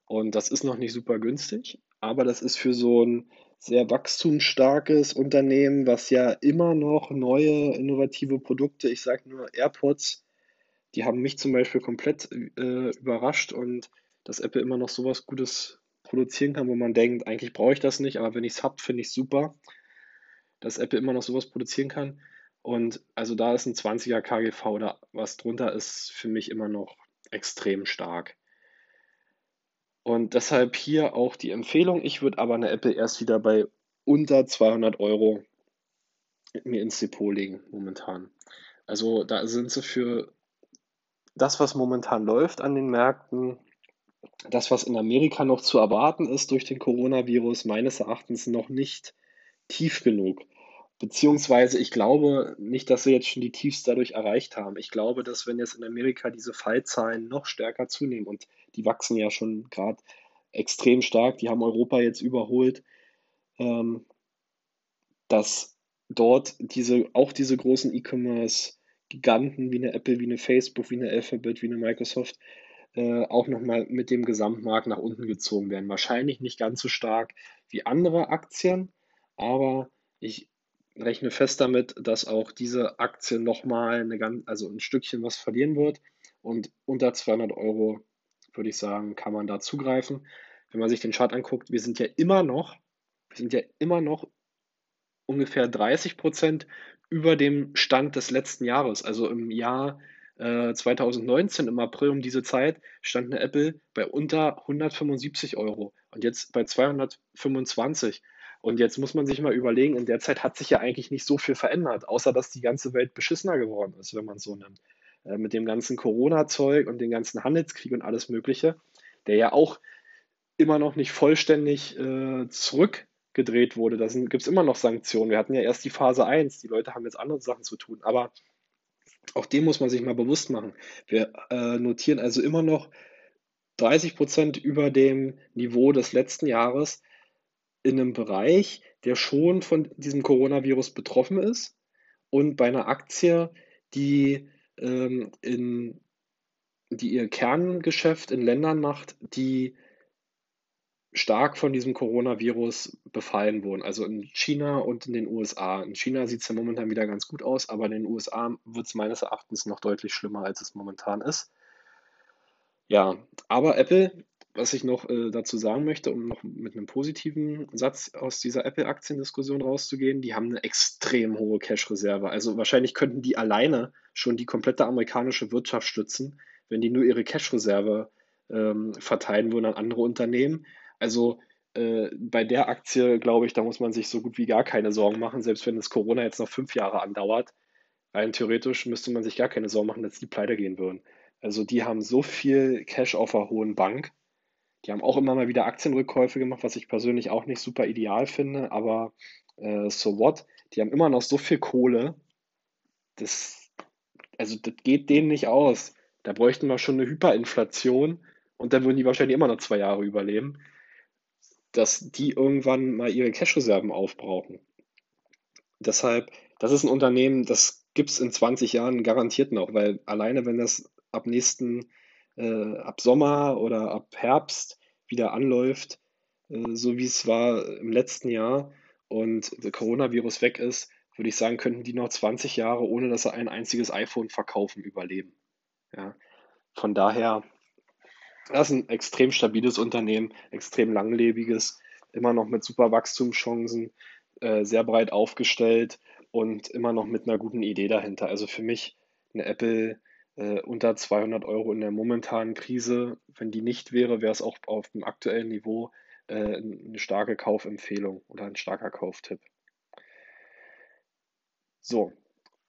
Und das ist noch nicht super günstig, aber das ist für so ein sehr wachstumsstarkes Unternehmen, was ja immer noch neue, innovative Produkte, ich sage nur AirPods, die haben mich zum Beispiel komplett äh, überrascht und dass Apple immer noch sowas Gutes produzieren kann, wo man denkt, eigentlich brauche ich das nicht, aber wenn ich es habe, finde ich es super, dass Apple immer noch sowas produzieren kann. Und also da ist ein 20er KGV oder was drunter ist für mich immer noch extrem stark. Und deshalb hier auch die Empfehlung. Ich würde aber eine Apple erst wieder bei unter 200 Euro mir ins Depot legen momentan. Also da sind sie für das, was momentan läuft an den Märkten, das, was in Amerika noch zu erwarten ist durch den Coronavirus, meines Erachtens noch nicht tief genug. Beziehungsweise ich glaube nicht, dass sie jetzt schon die Tiefs dadurch erreicht haben. Ich glaube, dass wenn jetzt in Amerika diese Fallzahlen noch stärker zunehmen und die wachsen ja schon gerade extrem stark, die haben Europa jetzt überholt, ähm, dass dort diese, auch diese großen E-Commerce-Giganten wie eine Apple, wie eine Facebook, wie eine Alphabet, wie eine Microsoft äh, auch nochmal mit dem Gesamtmarkt nach unten gezogen werden. Wahrscheinlich nicht ganz so stark wie andere Aktien, aber ich rechne fest damit, dass auch diese Aktie nochmal eine ganz, also ein Stückchen was verlieren wird. Und unter 200 Euro würde ich sagen, kann man da zugreifen. Wenn man sich den Chart anguckt, wir sind ja immer noch, wir sind ja immer noch ungefähr 30 Prozent über dem Stand des letzten Jahres. Also im Jahr äh, 2019, im April um diese Zeit, stand eine Apple bei unter 175 Euro und jetzt bei 225. Und jetzt muss man sich mal überlegen, in der Zeit hat sich ja eigentlich nicht so viel verändert, außer dass die ganze Welt beschissener geworden ist, wenn man es so nimmt. Äh, mit dem ganzen Corona-Zeug und dem ganzen Handelskrieg und alles Mögliche, der ja auch immer noch nicht vollständig äh, zurückgedreht wurde. Da gibt es immer noch Sanktionen. Wir hatten ja erst die Phase 1, die Leute haben jetzt andere Sachen zu tun. Aber auch dem muss man sich mal bewusst machen. Wir äh, notieren also immer noch 30 Prozent über dem Niveau des letzten Jahres in einem Bereich, der schon von diesem Coronavirus betroffen ist und bei einer Aktie, die, ähm, in, die ihr Kerngeschäft in Ländern macht, die stark von diesem Coronavirus befallen wurden, also in China und in den USA. In China sieht es ja momentan wieder ganz gut aus, aber in den USA wird es meines Erachtens noch deutlich schlimmer, als es momentan ist. Ja, aber Apple was ich noch äh, dazu sagen möchte, um noch mit einem positiven Satz aus dieser Apple-Aktiendiskussion rauszugehen, die haben eine extrem hohe Cash-Reserve. Also wahrscheinlich könnten die alleine schon die komplette amerikanische Wirtschaft stützen, wenn die nur ihre Cash-Reserve ähm, verteilen würden an andere Unternehmen. Also äh, bei der Aktie, glaube ich, da muss man sich so gut wie gar keine Sorgen machen, selbst wenn das Corona jetzt noch fünf Jahre andauert. Rein theoretisch müsste man sich gar keine Sorgen machen, dass die pleite gehen würden. Also die haben so viel Cash auf der hohen Bank die haben auch immer mal wieder Aktienrückkäufe gemacht, was ich persönlich auch nicht super ideal finde, aber äh, so what? Die haben immer noch so viel Kohle. Das, also das geht denen nicht aus. Da bräuchten wir schon eine Hyperinflation und dann würden die wahrscheinlich immer noch zwei Jahre überleben, dass die irgendwann mal ihre Cash-Reserven aufbrauchen. Deshalb, das ist ein Unternehmen, das gibt es in 20 Jahren garantiert noch, weil alleine wenn das ab nächsten äh, ab Sommer oder ab Herbst wieder anläuft, äh, so wie es war im letzten Jahr und der Coronavirus weg ist, würde ich sagen, könnten die noch 20 Jahre, ohne dass sie ein einziges iPhone verkaufen, überleben. Ja. Von daher, das ist ein extrem stabiles Unternehmen, extrem langlebiges, immer noch mit super Wachstumschancen, äh, sehr breit aufgestellt und immer noch mit einer guten Idee dahinter. Also für mich eine Apple äh, unter 200 Euro in der momentanen Krise. Wenn die nicht wäre, wäre es auch auf dem aktuellen Niveau äh, eine starke Kaufempfehlung oder ein starker Kauftipp. So,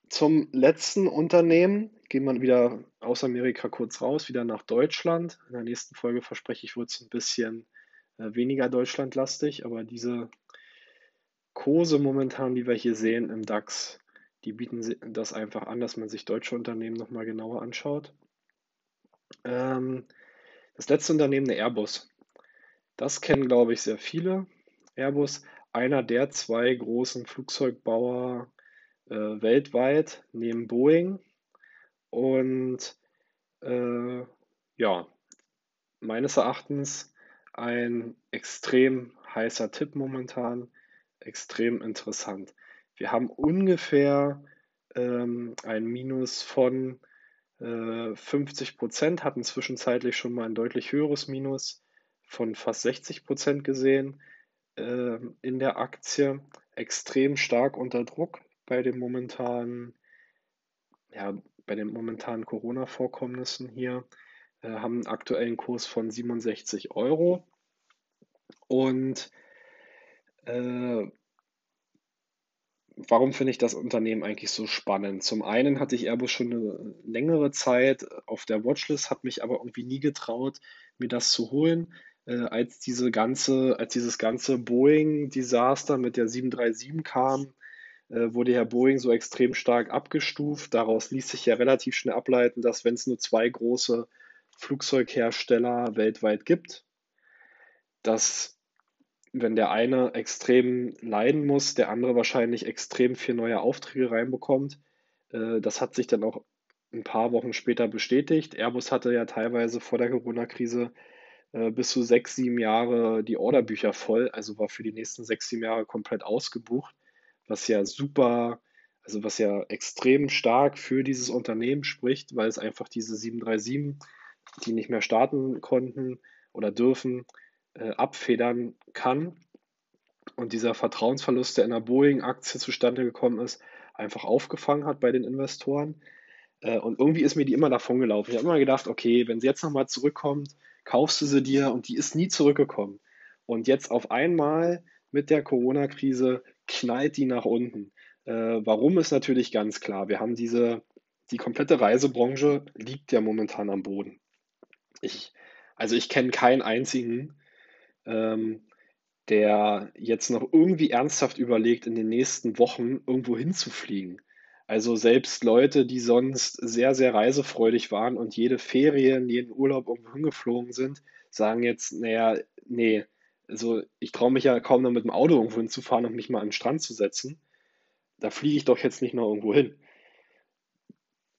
zum letzten Unternehmen gehen wir wieder aus Amerika kurz raus, wieder nach Deutschland. In der nächsten Folge verspreche ich, wird es ein bisschen äh, weniger deutschlandlastig, aber diese Kurse momentan, die wir hier sehen im DAX, die bieten das einfach an, dass man sich deutsche Unternehmen nochmal genauer anschaut. Ähm, das letzte Unternehmen, der Airbus. Das kennen, glaube ich, sehr viele. Airbus, einer der zwei großen Flugzeugbauer äh, weltweit neben Boeing. Und äh, ja, meines Erachtens ein extrem heißer Tipp momentan, extrem interessant. Wir haben ungefähr ähm, ein Minus von äh, 50 Prozent, hatten zwischenzeitlich schon mal ein deutlich höheres Minus von fast 60 Prozent gesehen äh, in der Aktie. Extrem stark unter Druck bei den momentanen, ja, bei den momentanen Corona-Vorkommnissen hier. Äh, haben einen aktuellen Kurs von 67 Euro. Und äh, warum finde ich das Unternehmen eigentlich so spannend? Zum einen hatte ich Airbus schon eine längere Zeit auf der Watchlist, habe mich aber irgendwie nie getraut, mir das zu holen. Äh, als diese ganze, als dieses ganze Boeing-Desaster mit der 737 kam, äh, wurde ja Boeing so extrem stark abgestuft. Daraus ließ sich ja relativ schnell ableiten, dass wenn es nur zwei große Flugzeughersteller weltweit gibt, dass wenn der eine extrem leiden muss, der andere wahrscheinlich extrem viel neue Aufträge reinbekommt. Äh, das hat sich dann auch ein paar Wochen später bestätigt. Airbus hatte ja teilweise vor der Corona-Krise äh, bis zu sechs, sieben Jahre die Orderbücher voll, also war für die nächsten sechs, sieben Jahre komplett ausgebucht, was ja super, also was ja extrem stark für dieses Unternehmen spricht, weil es einfach diese 737, die nicht mehr starten konnten oder dürfen, äh, abfedern kann und dieser Vertrauensverlust, der in der Boeing-Aktie zustande gekommen ist, einfach aufgefangen hat bei den Investoren. Äh, und irgendwie ist mir die immer davon gelaufen. Ich habe immer gedacht, okay, wenn sie jetzt nochmal zurückkommt, kaufst du sie dir und die ist nie zurückgekommen. Und jetzt auf einmal mit der Corona-Krise knallt die nach unten. Äh, warum ist natürlich ganz klar. Wir haben diese, die komplette Reisebranche liegt ja momentan am Boden. Ich, also ich kenne keinen einzigen, ähm, der jetzt noch irgendwie ernsthaft überlegt, in den nächsten Wochen irgendwo hinzufliegen. Also selbst Leute, die sonst sehr, sehr reisefreudig waren und jede Ferien, jeden Urlaub irgendwo hingeflogen sind, sagen jetzt, naja, nee, also ich traue mich ja kaum noch mit dem Auto irgendwo hinzufahren und mich mal an den Strand zu setzen. Da fliege ich doch jetzt nicht noch irgendwo hin.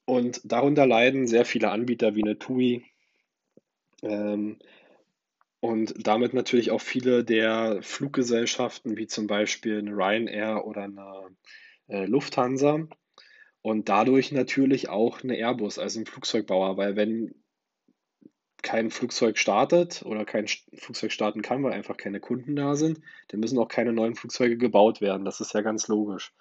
Und darunter leiden sehr viele Anbieter wie eine TUI, ähm, und damit natürlich auch viele der Fluggesellschaften, wie zum Beispiel eine Ryanair oder eine äh, Lufthansa. Und dadurch natürlich auch eine Airbus, also ein Flugzeugbauer, weil wenn kein Flugzeug startet oder kein Flugzeug starten kann, weil einfach keine Kunden da sind, dann müssen auch keine neuen Flugzeuge gebaut werden. Das ist ja ganz logisch.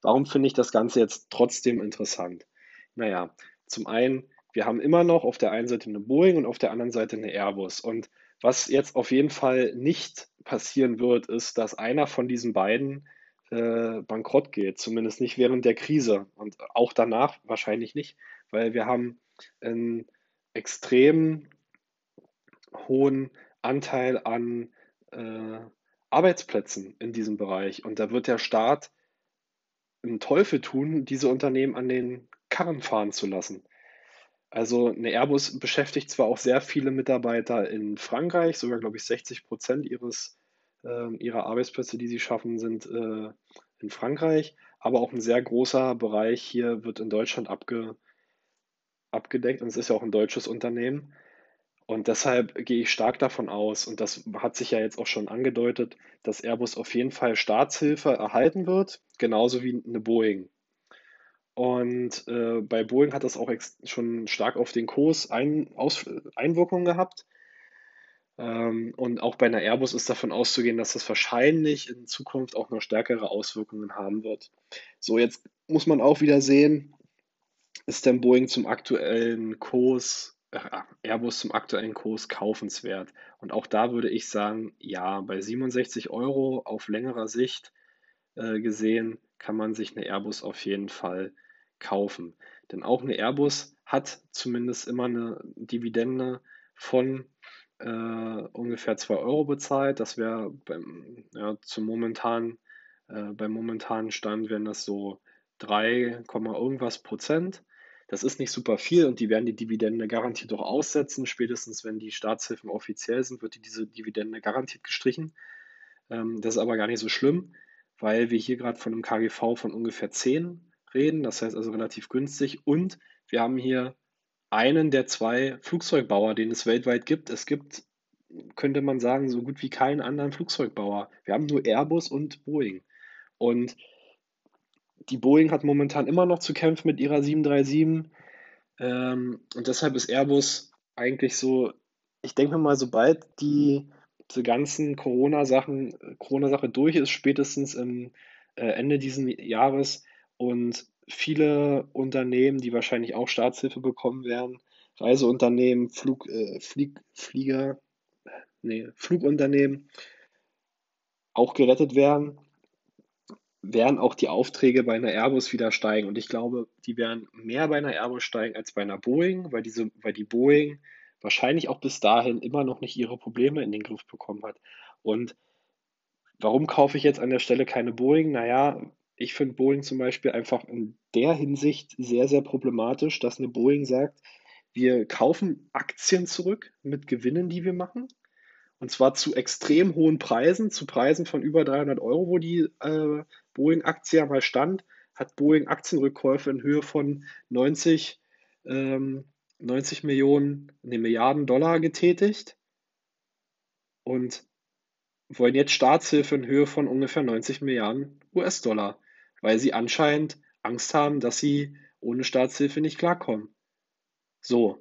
Warum finde ich das Ganze jetzt trotzdem interessant? Naja, zum einen, wir haben immer noch auf der einen Seite eine Boeing und auf der anderen Seite eine Airbus. Und was jetzt auf jeden Fall nicht passieren wird, ist, dass einer von diesen beiden äh, bankrott geht, zumindest nicht während der Krise und auch danach wahrscheinlich nicht, weil wir haben einen extrem hohen Anteil an äh, Arbeitsplätzen in diesem Bereich und da wird der Staat einen Teufel tun, diese Unternehmen an den Karren fahren zu lassen. Also eine Airbus beschäftigt zwar auch sehr viele Mitarbeiter in Frankreich, sogar glaube ich 60 Prozent ihres, äh, ihrer Arbeitsplätze, die sie schaffen, sind äh, in Frankreich, aber auch ein sehr großer Bereich hier wird in Deutschland abge, abgedeckt und es ist ja auch ein deutsches Unternehmen. Und deshalb gehe ich stark davon aus, und das hat sich ja jetzt auch schon angedeutet, dass Airbus auf jeden Fall Staatshilfe erhalten wird, genauso wie eine Boeing. Und äh, bei Boeing hat das auch schon stark auf den Kurs ein Aus Einwirkungen gehabt. Ähm, und auch bei einer Airbus ist davon auszugehen, dass das wahrscheinlich in Zukunft auch noch stärkere Auswirkungen haben wird. So, jetzt muss man auch wieder sehen, ist denn Boeing zum aktuellen Kurs, äh, Airbus zum aktuellen Kurs kaufenswert? Und auch da würde ich sagen, ja, bei 67 Euro auf längerer Sicht äh, gesehen kann man sich eine Airbus auf jeden Fall kaufen. Denn auch eine Airbus hat zumindest immer eine Dividende von äh, ungefähr 2 Euro bezahlt. Das wäre beim, ja, zum momentan, äh, beim momentanen Stand wären das so 3, irgendwas Prozent. Das ist nicht super viel und die werden die Dividende garantiert auch aussetzen. Spätestens wenn die Staatshilfen offiziell sind, wird die, diese Dividende garantiert gestrichen. Ähm, das ist aber gar nicht so schlimm, weil wir hier gerade von einem KGV von ungefähr 10 reden, das heißt also relativ günstig. Und wir haben hier einen der zwei Flugzeugbauer, den es weltweit gibt. Es gibt, könnte man sagen, so gut wie keinen anderen Flugzeugbauer. Wir haben nur Airbus und Boeing. Und die Boeing hat momentan immer noch zu kämpfen mit ihrer 737. Ähm, und deshalb ist Airbus eigentlich so, ich denke mal, sobald die diese ganzen Corona-Sachen, Corona-Sache durch ist, spätestens im äh, Ende dieses Jahres, und viele Unternehmen, die wahrscheinlich auch Staatshilfe bekommen werden, Reiseunternehmen, Flug, äh, Flieg, Flieger, nee, Flugunternehmen, auch gerettet werden. werden auch die Aufträge bei einer Airbus wieder steigen. Und ich glaube, die werden mehr bei einer Airbus steigen als bei einer Boeing, weil, diese, weil die Boeing wahrscheinlich auch bis dahin immer noch nicht ihre Probleme in den Griff bekommen hat. Und warum kaufe ich jetzt an der Stelle keine Boeing? Naja, ich finde Boeing zum Beispiel einfach in der Hinsicht sehr, sehr problematisch, dass eine Boeing sagt, wir kaufen Aktien zurück mit Gewinnen, die wir machen. Und zwar zu extrem hohen Preisen, zu Preisen von über 300 Euro, wo die äh, Boeing-Aktie mal stand, hat Boeing Aktienrückkäufe in Höhe von 90, ähm, 90 Millionen, nee, Milliarden Dollar getätigt und wollen jetzt Staatshilfe in Höhe von ungefähr 90 Milliarden US-Dollar, weil sie anscheinend Angst haben, dass sie ohne Staatshilfe nicht klarkommen. So,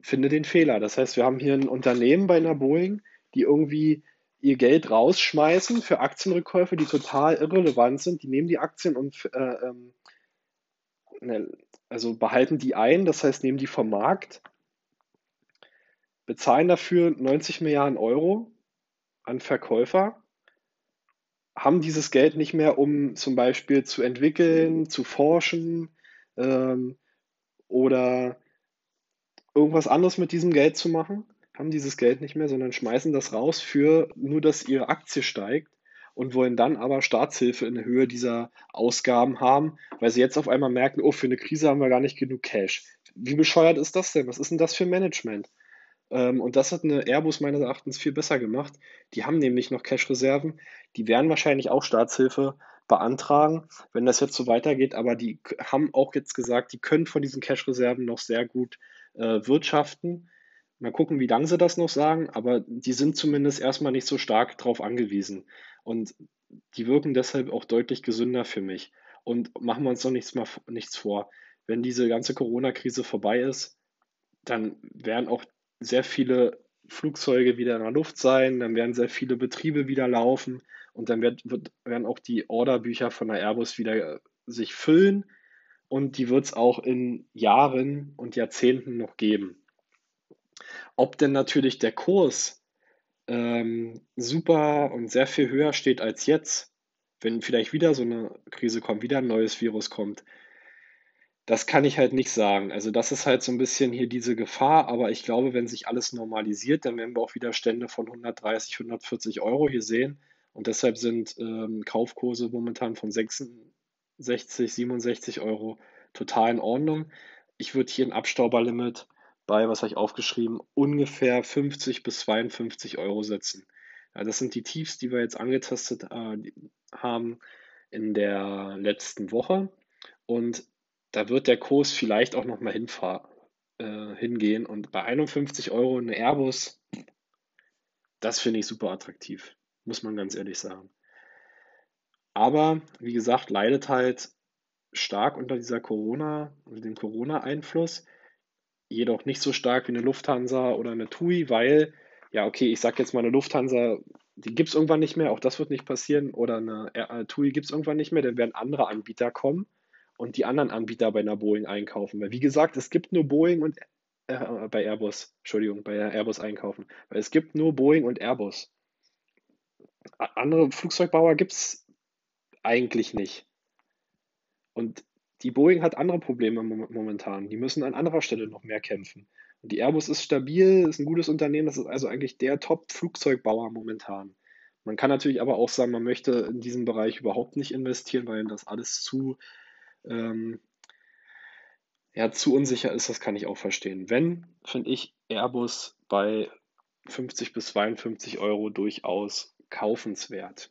finde den Fehler. Das heißt, wir haben hier ein Unternehmen bei einer Boeing, die irgendwie ihr Geld rausschmeißen für Aktienrückkäufe, die total irrelevant sind. Die nehmen die Aktien und äh, ähm, ne, also behalten die ein, das heißt, nehmen die vom Markt, bezahlen dafür 90 Milliarden Euro an Verkäufer, haben dieses Geld nicht mehr, um zum Beispiel zu entwickeln, zu forschen ähm, oder irgendwas anderes mit diesem Geld zu machen, haben dieses Geld nicht mehr, sondern schmeißen das raus für nur, dass ihre Aktie steigt und wollen dann aber Staatshilfe in Höhe dieser Ausgaben haben, weil sie jetzt auf einmal merken, oh, für eine Krise haben wir gar nicht genug Cash. Wie bescheuert ist das denn? Was ist denn das für Management? Ähm, und das hat eine Airbus meines Erachtens viel besser gemacht. Die haben nämlich noch Cash-Reserven. Die werden wahrscheinlich auch Staatshilfe beantragen, wenn das jetzt so weitergeht. Aber die haben auch jetzt gesagt, die können von diesen Cash-Reserven noch sehr gut äh, wirtschaften. Mal gucken, wie lange sie das noch sagen, aber die sind zumindest erstmal nicht so stark darauf angewiesen. Und die wirken deshalb auch deutlich gesünder für mich. Und machen wir uns doch nichts, mal, nichts vor. Wenn diese ganze Corona-Krise vorbei ist, dann werden auch sehr viele Flugzeuge wieder in der Luft sein, dann werden sehr viele Betriebe wieder laufen und dann wird, wird, werden auch die Orderbücher von der Airbus wieder äh, sich füllen und die wird es auch in Jahren und Jahrzehnten noch geben. Ob denn natürlich der Kurs ähm, super und sehr viel höher steht als jetzt, wenn vielleicht wieder so eine Krise kommt, wieder ein neues Virus kommt, das kann ich halt nicht sagen. Also das ist halt so ein bisschen hier diese Gefahr, aber ich glaube, wenn sich alles normalisiert, dann werden wir auch wieder Stände von 130, 140 Euro hier sehen. Und deshalb sind ähm, Kaufkurse momentan von 66, 67 Euro total in Ordnung. Ich würde hier ein Abstauberlimit bei, was habe ich aufgeschrieben, ungefähr 50 bis 52 Euro setzen. Ja, das sind die Tiefs, die wir jetzt angetastet äh, haben in der letzten Woche. Und da wird der Kurs vielleicht auch nochmal äh, hingehen. Und bei 51 Euro eine Airbus, das finde ich super attraktiv muss man ganz ehrlich sagen. Aber wie gesagt, leidet halt stark unter dieser Corona, unter dem Corona-Einfluss, jedoch nicht so stark wie eine Lufthansa oder eine TUI, weil, ja, okay, ich sage jetzt mal eine Lufthansa, die gibt es irgendwann nicht mehr, auch das wird nicht passieren, oder eine äh, TUI gibt es irgendwann nicht mehr, dann werden andere Anbieter kommen und die anderen Anbieter bei einer Boeing einkaufen. Weil, wie gesagt, es gibt nur Boeing und äh, bei Airbus, Entschuldigung, bei Airbus einkaufen. Weil es gibt nur Boeing und Airbus andere Flugzeugbauer gibt es eigentlich nicht. Und die Boeing hat andere Probleme momentan. Die müssen an anderer Stelle noch mehr kämpfen. Die Airbus ist stabil, ist ein gutes Unternehmen, das ist also eigentlich der Top-Flugzeugbauer momentan. Man kann natürlich aber auch sagen, man möchte in diesem Bereich überhaupt nicht investieren, weil das alles zu, ähm, ja, zu unsicher ist. Das kann ich auch verstehen. Wenn, finde ich Airbus bei 50 bis 52 Euro durchaus kaufenswert.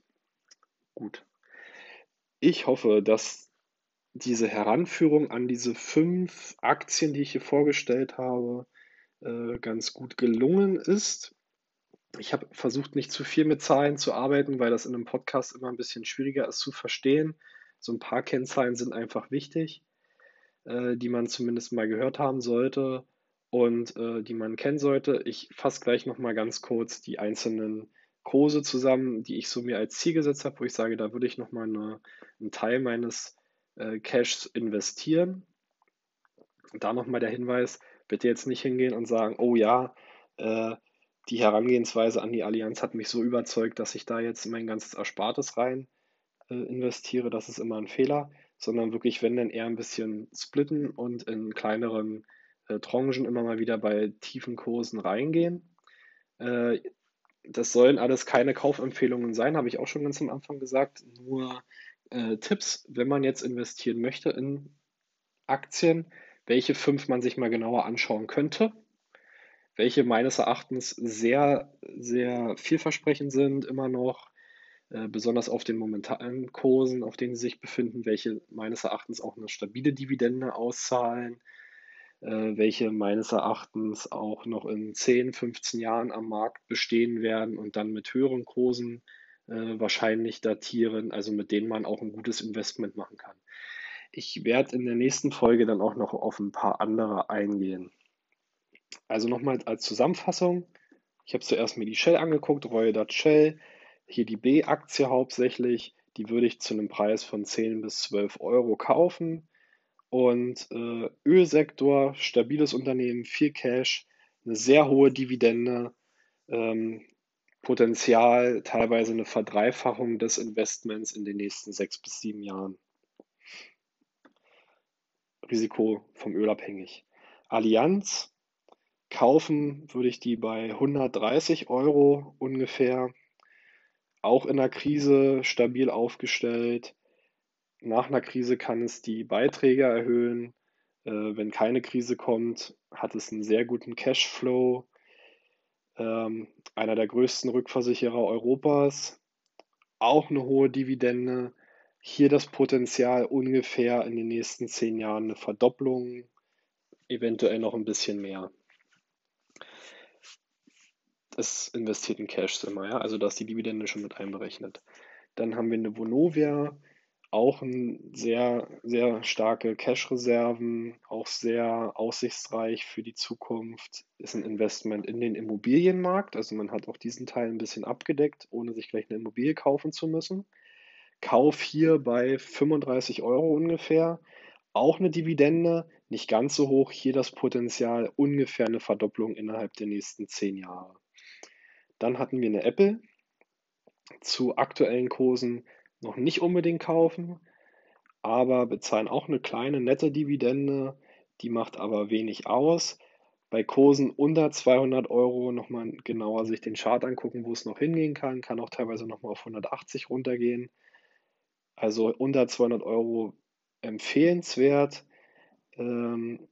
Gut. Ich hoffe, dass diese Heranführung an diese fünf Aktien, die ich hier vorgestellt habe, äh, ganz gut gelungen ist. Ich habe versucht, nicht zu viel mit Zahlen zu arbeiten, weil das in einem Podcast immer ein bisschen schwieriger ist zu verstehen. So ein paar Kennzahlen sind einfach wichtig, äh, die man zumindest mal gehört haben sollte und äh, die man kennen sollte. Ich fasse gleich nochmal ganz kurz die einzelnen Kurse zusammen, die ich so mir als Ziel gesetzt habe, wo ich sage, da würde ich nochmal eine, einen Teil meines äh, Cashs investieren. Da nochmal der Hinweis, bitte jetzt nicht hingehen und sagen, oh ja, äh, die Herangehensweise an die Allianz hat mich so überzeugt, dass ich da jetzt mein ganzes Erspartes rein äh, investiere, das ist immer ein Fehler, sondern wirklich, wenn dann eher ein bisschen splitten und in kleineren äh, Tranchen immer mal wieder bei tiefen Kursen reingehen. Äh, das sollen alles keine Kaufempfehlungen sein, habe ich auch schon ganz am Anfang gesagt. Nur äh, Tipps, wenn man jetzt investieren möchte in Aktien, welche fünf man sich mal genauer anschauen könnte, welche meines Erachtens sehr, sehr vielversprechend sind, immer noch, äh, besonders auf den momentanen Kursen, auf denen sie sich befinden, welche meines Erachtens auch eine stabile Dividende auszahlen, äh, welche meines Erachtens auch noch in 10, 15 Jahren am Markt bestehen werden und dann mit höheren Kursen äh, wahrscheinlich datieren, also mit denen man auch ein gutes Investment machen kann. Ich werde in der nächsten Folge dann auch noch auf ein paar andere eingehen. Also nochmal als Zusammenfassung. Ich habe zuerst mir die Shell angeguckt, Royal Dutch Shell. Hier die B-Aktie hauptsächlich. Die würde ich zu einem Preis von 10 bis 12 Euro kaufen. Und äh, Ölsektor, stabiles Unternehmen, viel Cash, eine sehr hohe Dividende, ähm, Potenzial, teilweise eine Verdreifachung des Investments in den nächsten sechs bis sieben Jahren. Risiko vom Öl abhängig. Allianz, kaufen würde ich die bei 130 Euro ungefähr. Auch in der Krise stabil aufgestellt. Nach einer Krise kann es die Beiträge erhöhen. Äh, wenn keine Krise kommt, hat es einen sehr guten Cashflow. Ähm, einer der größten Rückversicherer Europas. Auch eine hohe Dividende. Hier das Potenzial ungefähr in den nächsten zehn Jahren eine Verdopplung, eventuell noch ein bisschen mehr. Es investiert in Cash immer, ja, also da ist die Dividende schon mit einberechnet. Dann haben wir eine Vonovia, auch ein sehr, sehr starke Cash-Reserven, auch sehr aussichtsreich für die Zukunft. Ist ein Investment in den Immobilienmarkt, also man hat auch diesen Teil ein bisschen abgedeckt, ohne sich gleich eine Immobilie kaufen zu müssen. Kauf hier bei 35 Euro ungefähr. Auch eine Dividende, nicht ganz so hoch. Hier das Potenzial ungefähr eine Verdopplung innerhalb der nächsten zehn Jahre. Dann hatten wir eine Apple. Zu aktuellen Kursen noch nicht unbedingt kaufen, aber bezahlen auch eine kleine nette Dividende. Die macht aber wenig aus. Bei Kursen unter 200 Euro nochmal genauer sich den Chart angucken, wo es noch hingehen kann. Kann auch teilweise nochmal auf 180 runtergehen. Also unter 200 Euro empfehlenswert. Ähm,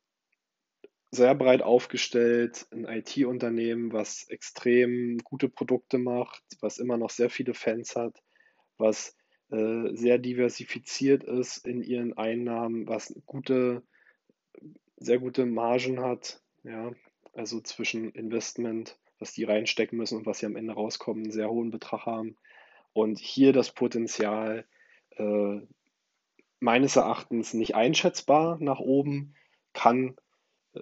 sehr breit aufgestellt, ein IT-Unternehmen, was extrem gute Produkte macht, was immer noch sehr viele Fans hat, was äh, sehr diversifiziert ist in ihren Einnahmen, was gute, sehr gute Margen hat, ja, also zwischen Investment, was die reinstecken müssen und was sie am Ende rauskommen, einen sehr hohen Betrag haben. Und hier das Potenzial, äh, meines Erachtens nicht einschätzbar nach oben, kann, äh,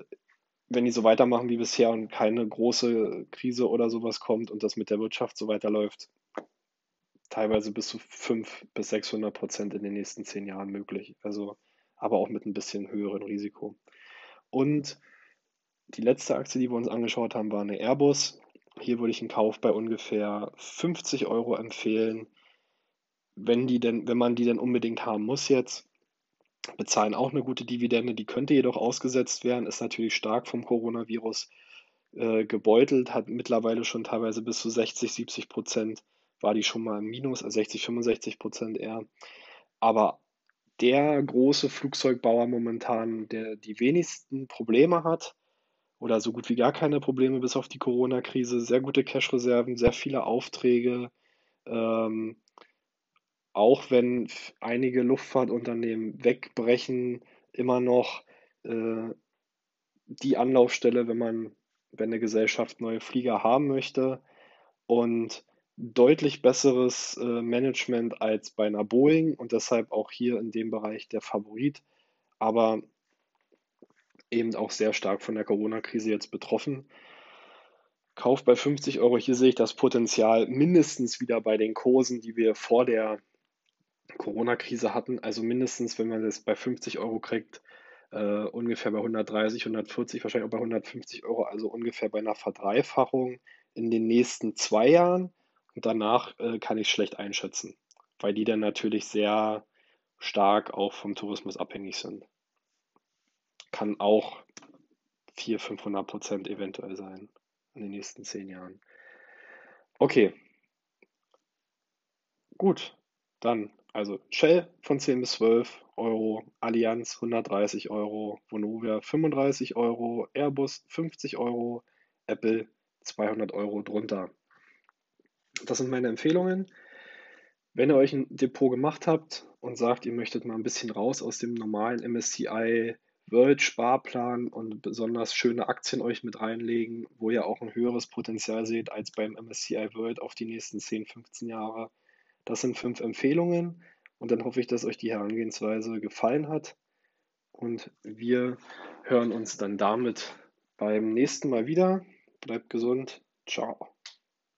wenn die so weitermachen wie bisher und keine große Krise oder sowas kommt und das mit der Wirtschaft so weiterläuft, teilweise bis zu 500 bis 600 Prozent in den nächsten zehn Jahren möglich. Also, aber auch mit ein bisschen höherem Risiko. Und die letzte Aktie, die wir uns angeschaut haben, war eine Airbus. Hier würde ich einen Kauf bei ungefähr 50 Euro empfehlen wenn die denn, wenn man die denn unbedingt haben muss jetzt, bezahlen auch eine gute Dividende, die könnte jedoch ausgesetzt werden, ist natürlich stark vom Coronavirus äh, gebeutelt, hat mittlerweile schon teilweise bis zu 60, 70 Prozent, war die schon mal im Minus, also 60, 65 Prozent eher. Aber der große Flugzeugbauer momentan, der die wenigsten Probleme hat oder so gut wie gar keine Probleme bis auf die Corona-Krise, sehr gute Cash-Reserven, sehr viele Aufträge, ähm, auch wenn einige Luftfahrtunternehmen wegbrechen, immer noch äh, die Anlaufstelle, wenn man, wenn eine Gesellschaft neue Flieger haben möchte und deutlich besseres äh, Management als bei einer Boeing und deshalb auch hier in dem Bereich der Favorit, aber eben auch sehr stark von der Corona-Krise jetzt betroffen. Kauf bei 50 Euro, hier sehe ich das Potenzial mindestens wieder bei den Kursen, die wir vor der Corona-Krise hatten. Also mindestens, wenn man das bei 50 Euro kriegt, äh, ungefähr bei 130, 140, wahrscheinlich auch bei 150 Euro, also ungefähr bei einer Verdreifachung in den nächsten zwei Jahren. Und danach äh, kann ich schlecht einschätzen. weil die dann natürlich sehr stark auch vom Tourismus abhängig sind. Kann auch 400, 500 Prozent eventuell sein in den nächsten zehn Jahren. Okay, gut, dann also Shell von 10 bis 12 Euro, Allianz 130 Euro, Vonovia 35 Euro, Airbus 50 Euro, Apple 200 Euro drunter. Das sind meine Empfehlungen. Wenn ihr euch ein Depot gemacht habt und sagt, ihr möchtet mal ein bisschen raus aus dem normalen MSCI World Sparplan und besonders schöne Aktien euch mit reinlegen, wo ihr auch ein höheres Potenzial seht als beim MSCI World auf die nächsten 10, 15 Jahre. Das sind fünf Empfehlungen und dann hoffe ich, dass euch die Herangehensweise gefallen hat und wir hören uns dann damit beim nächsten Mal wieder. Bleibt gesund. Ciao.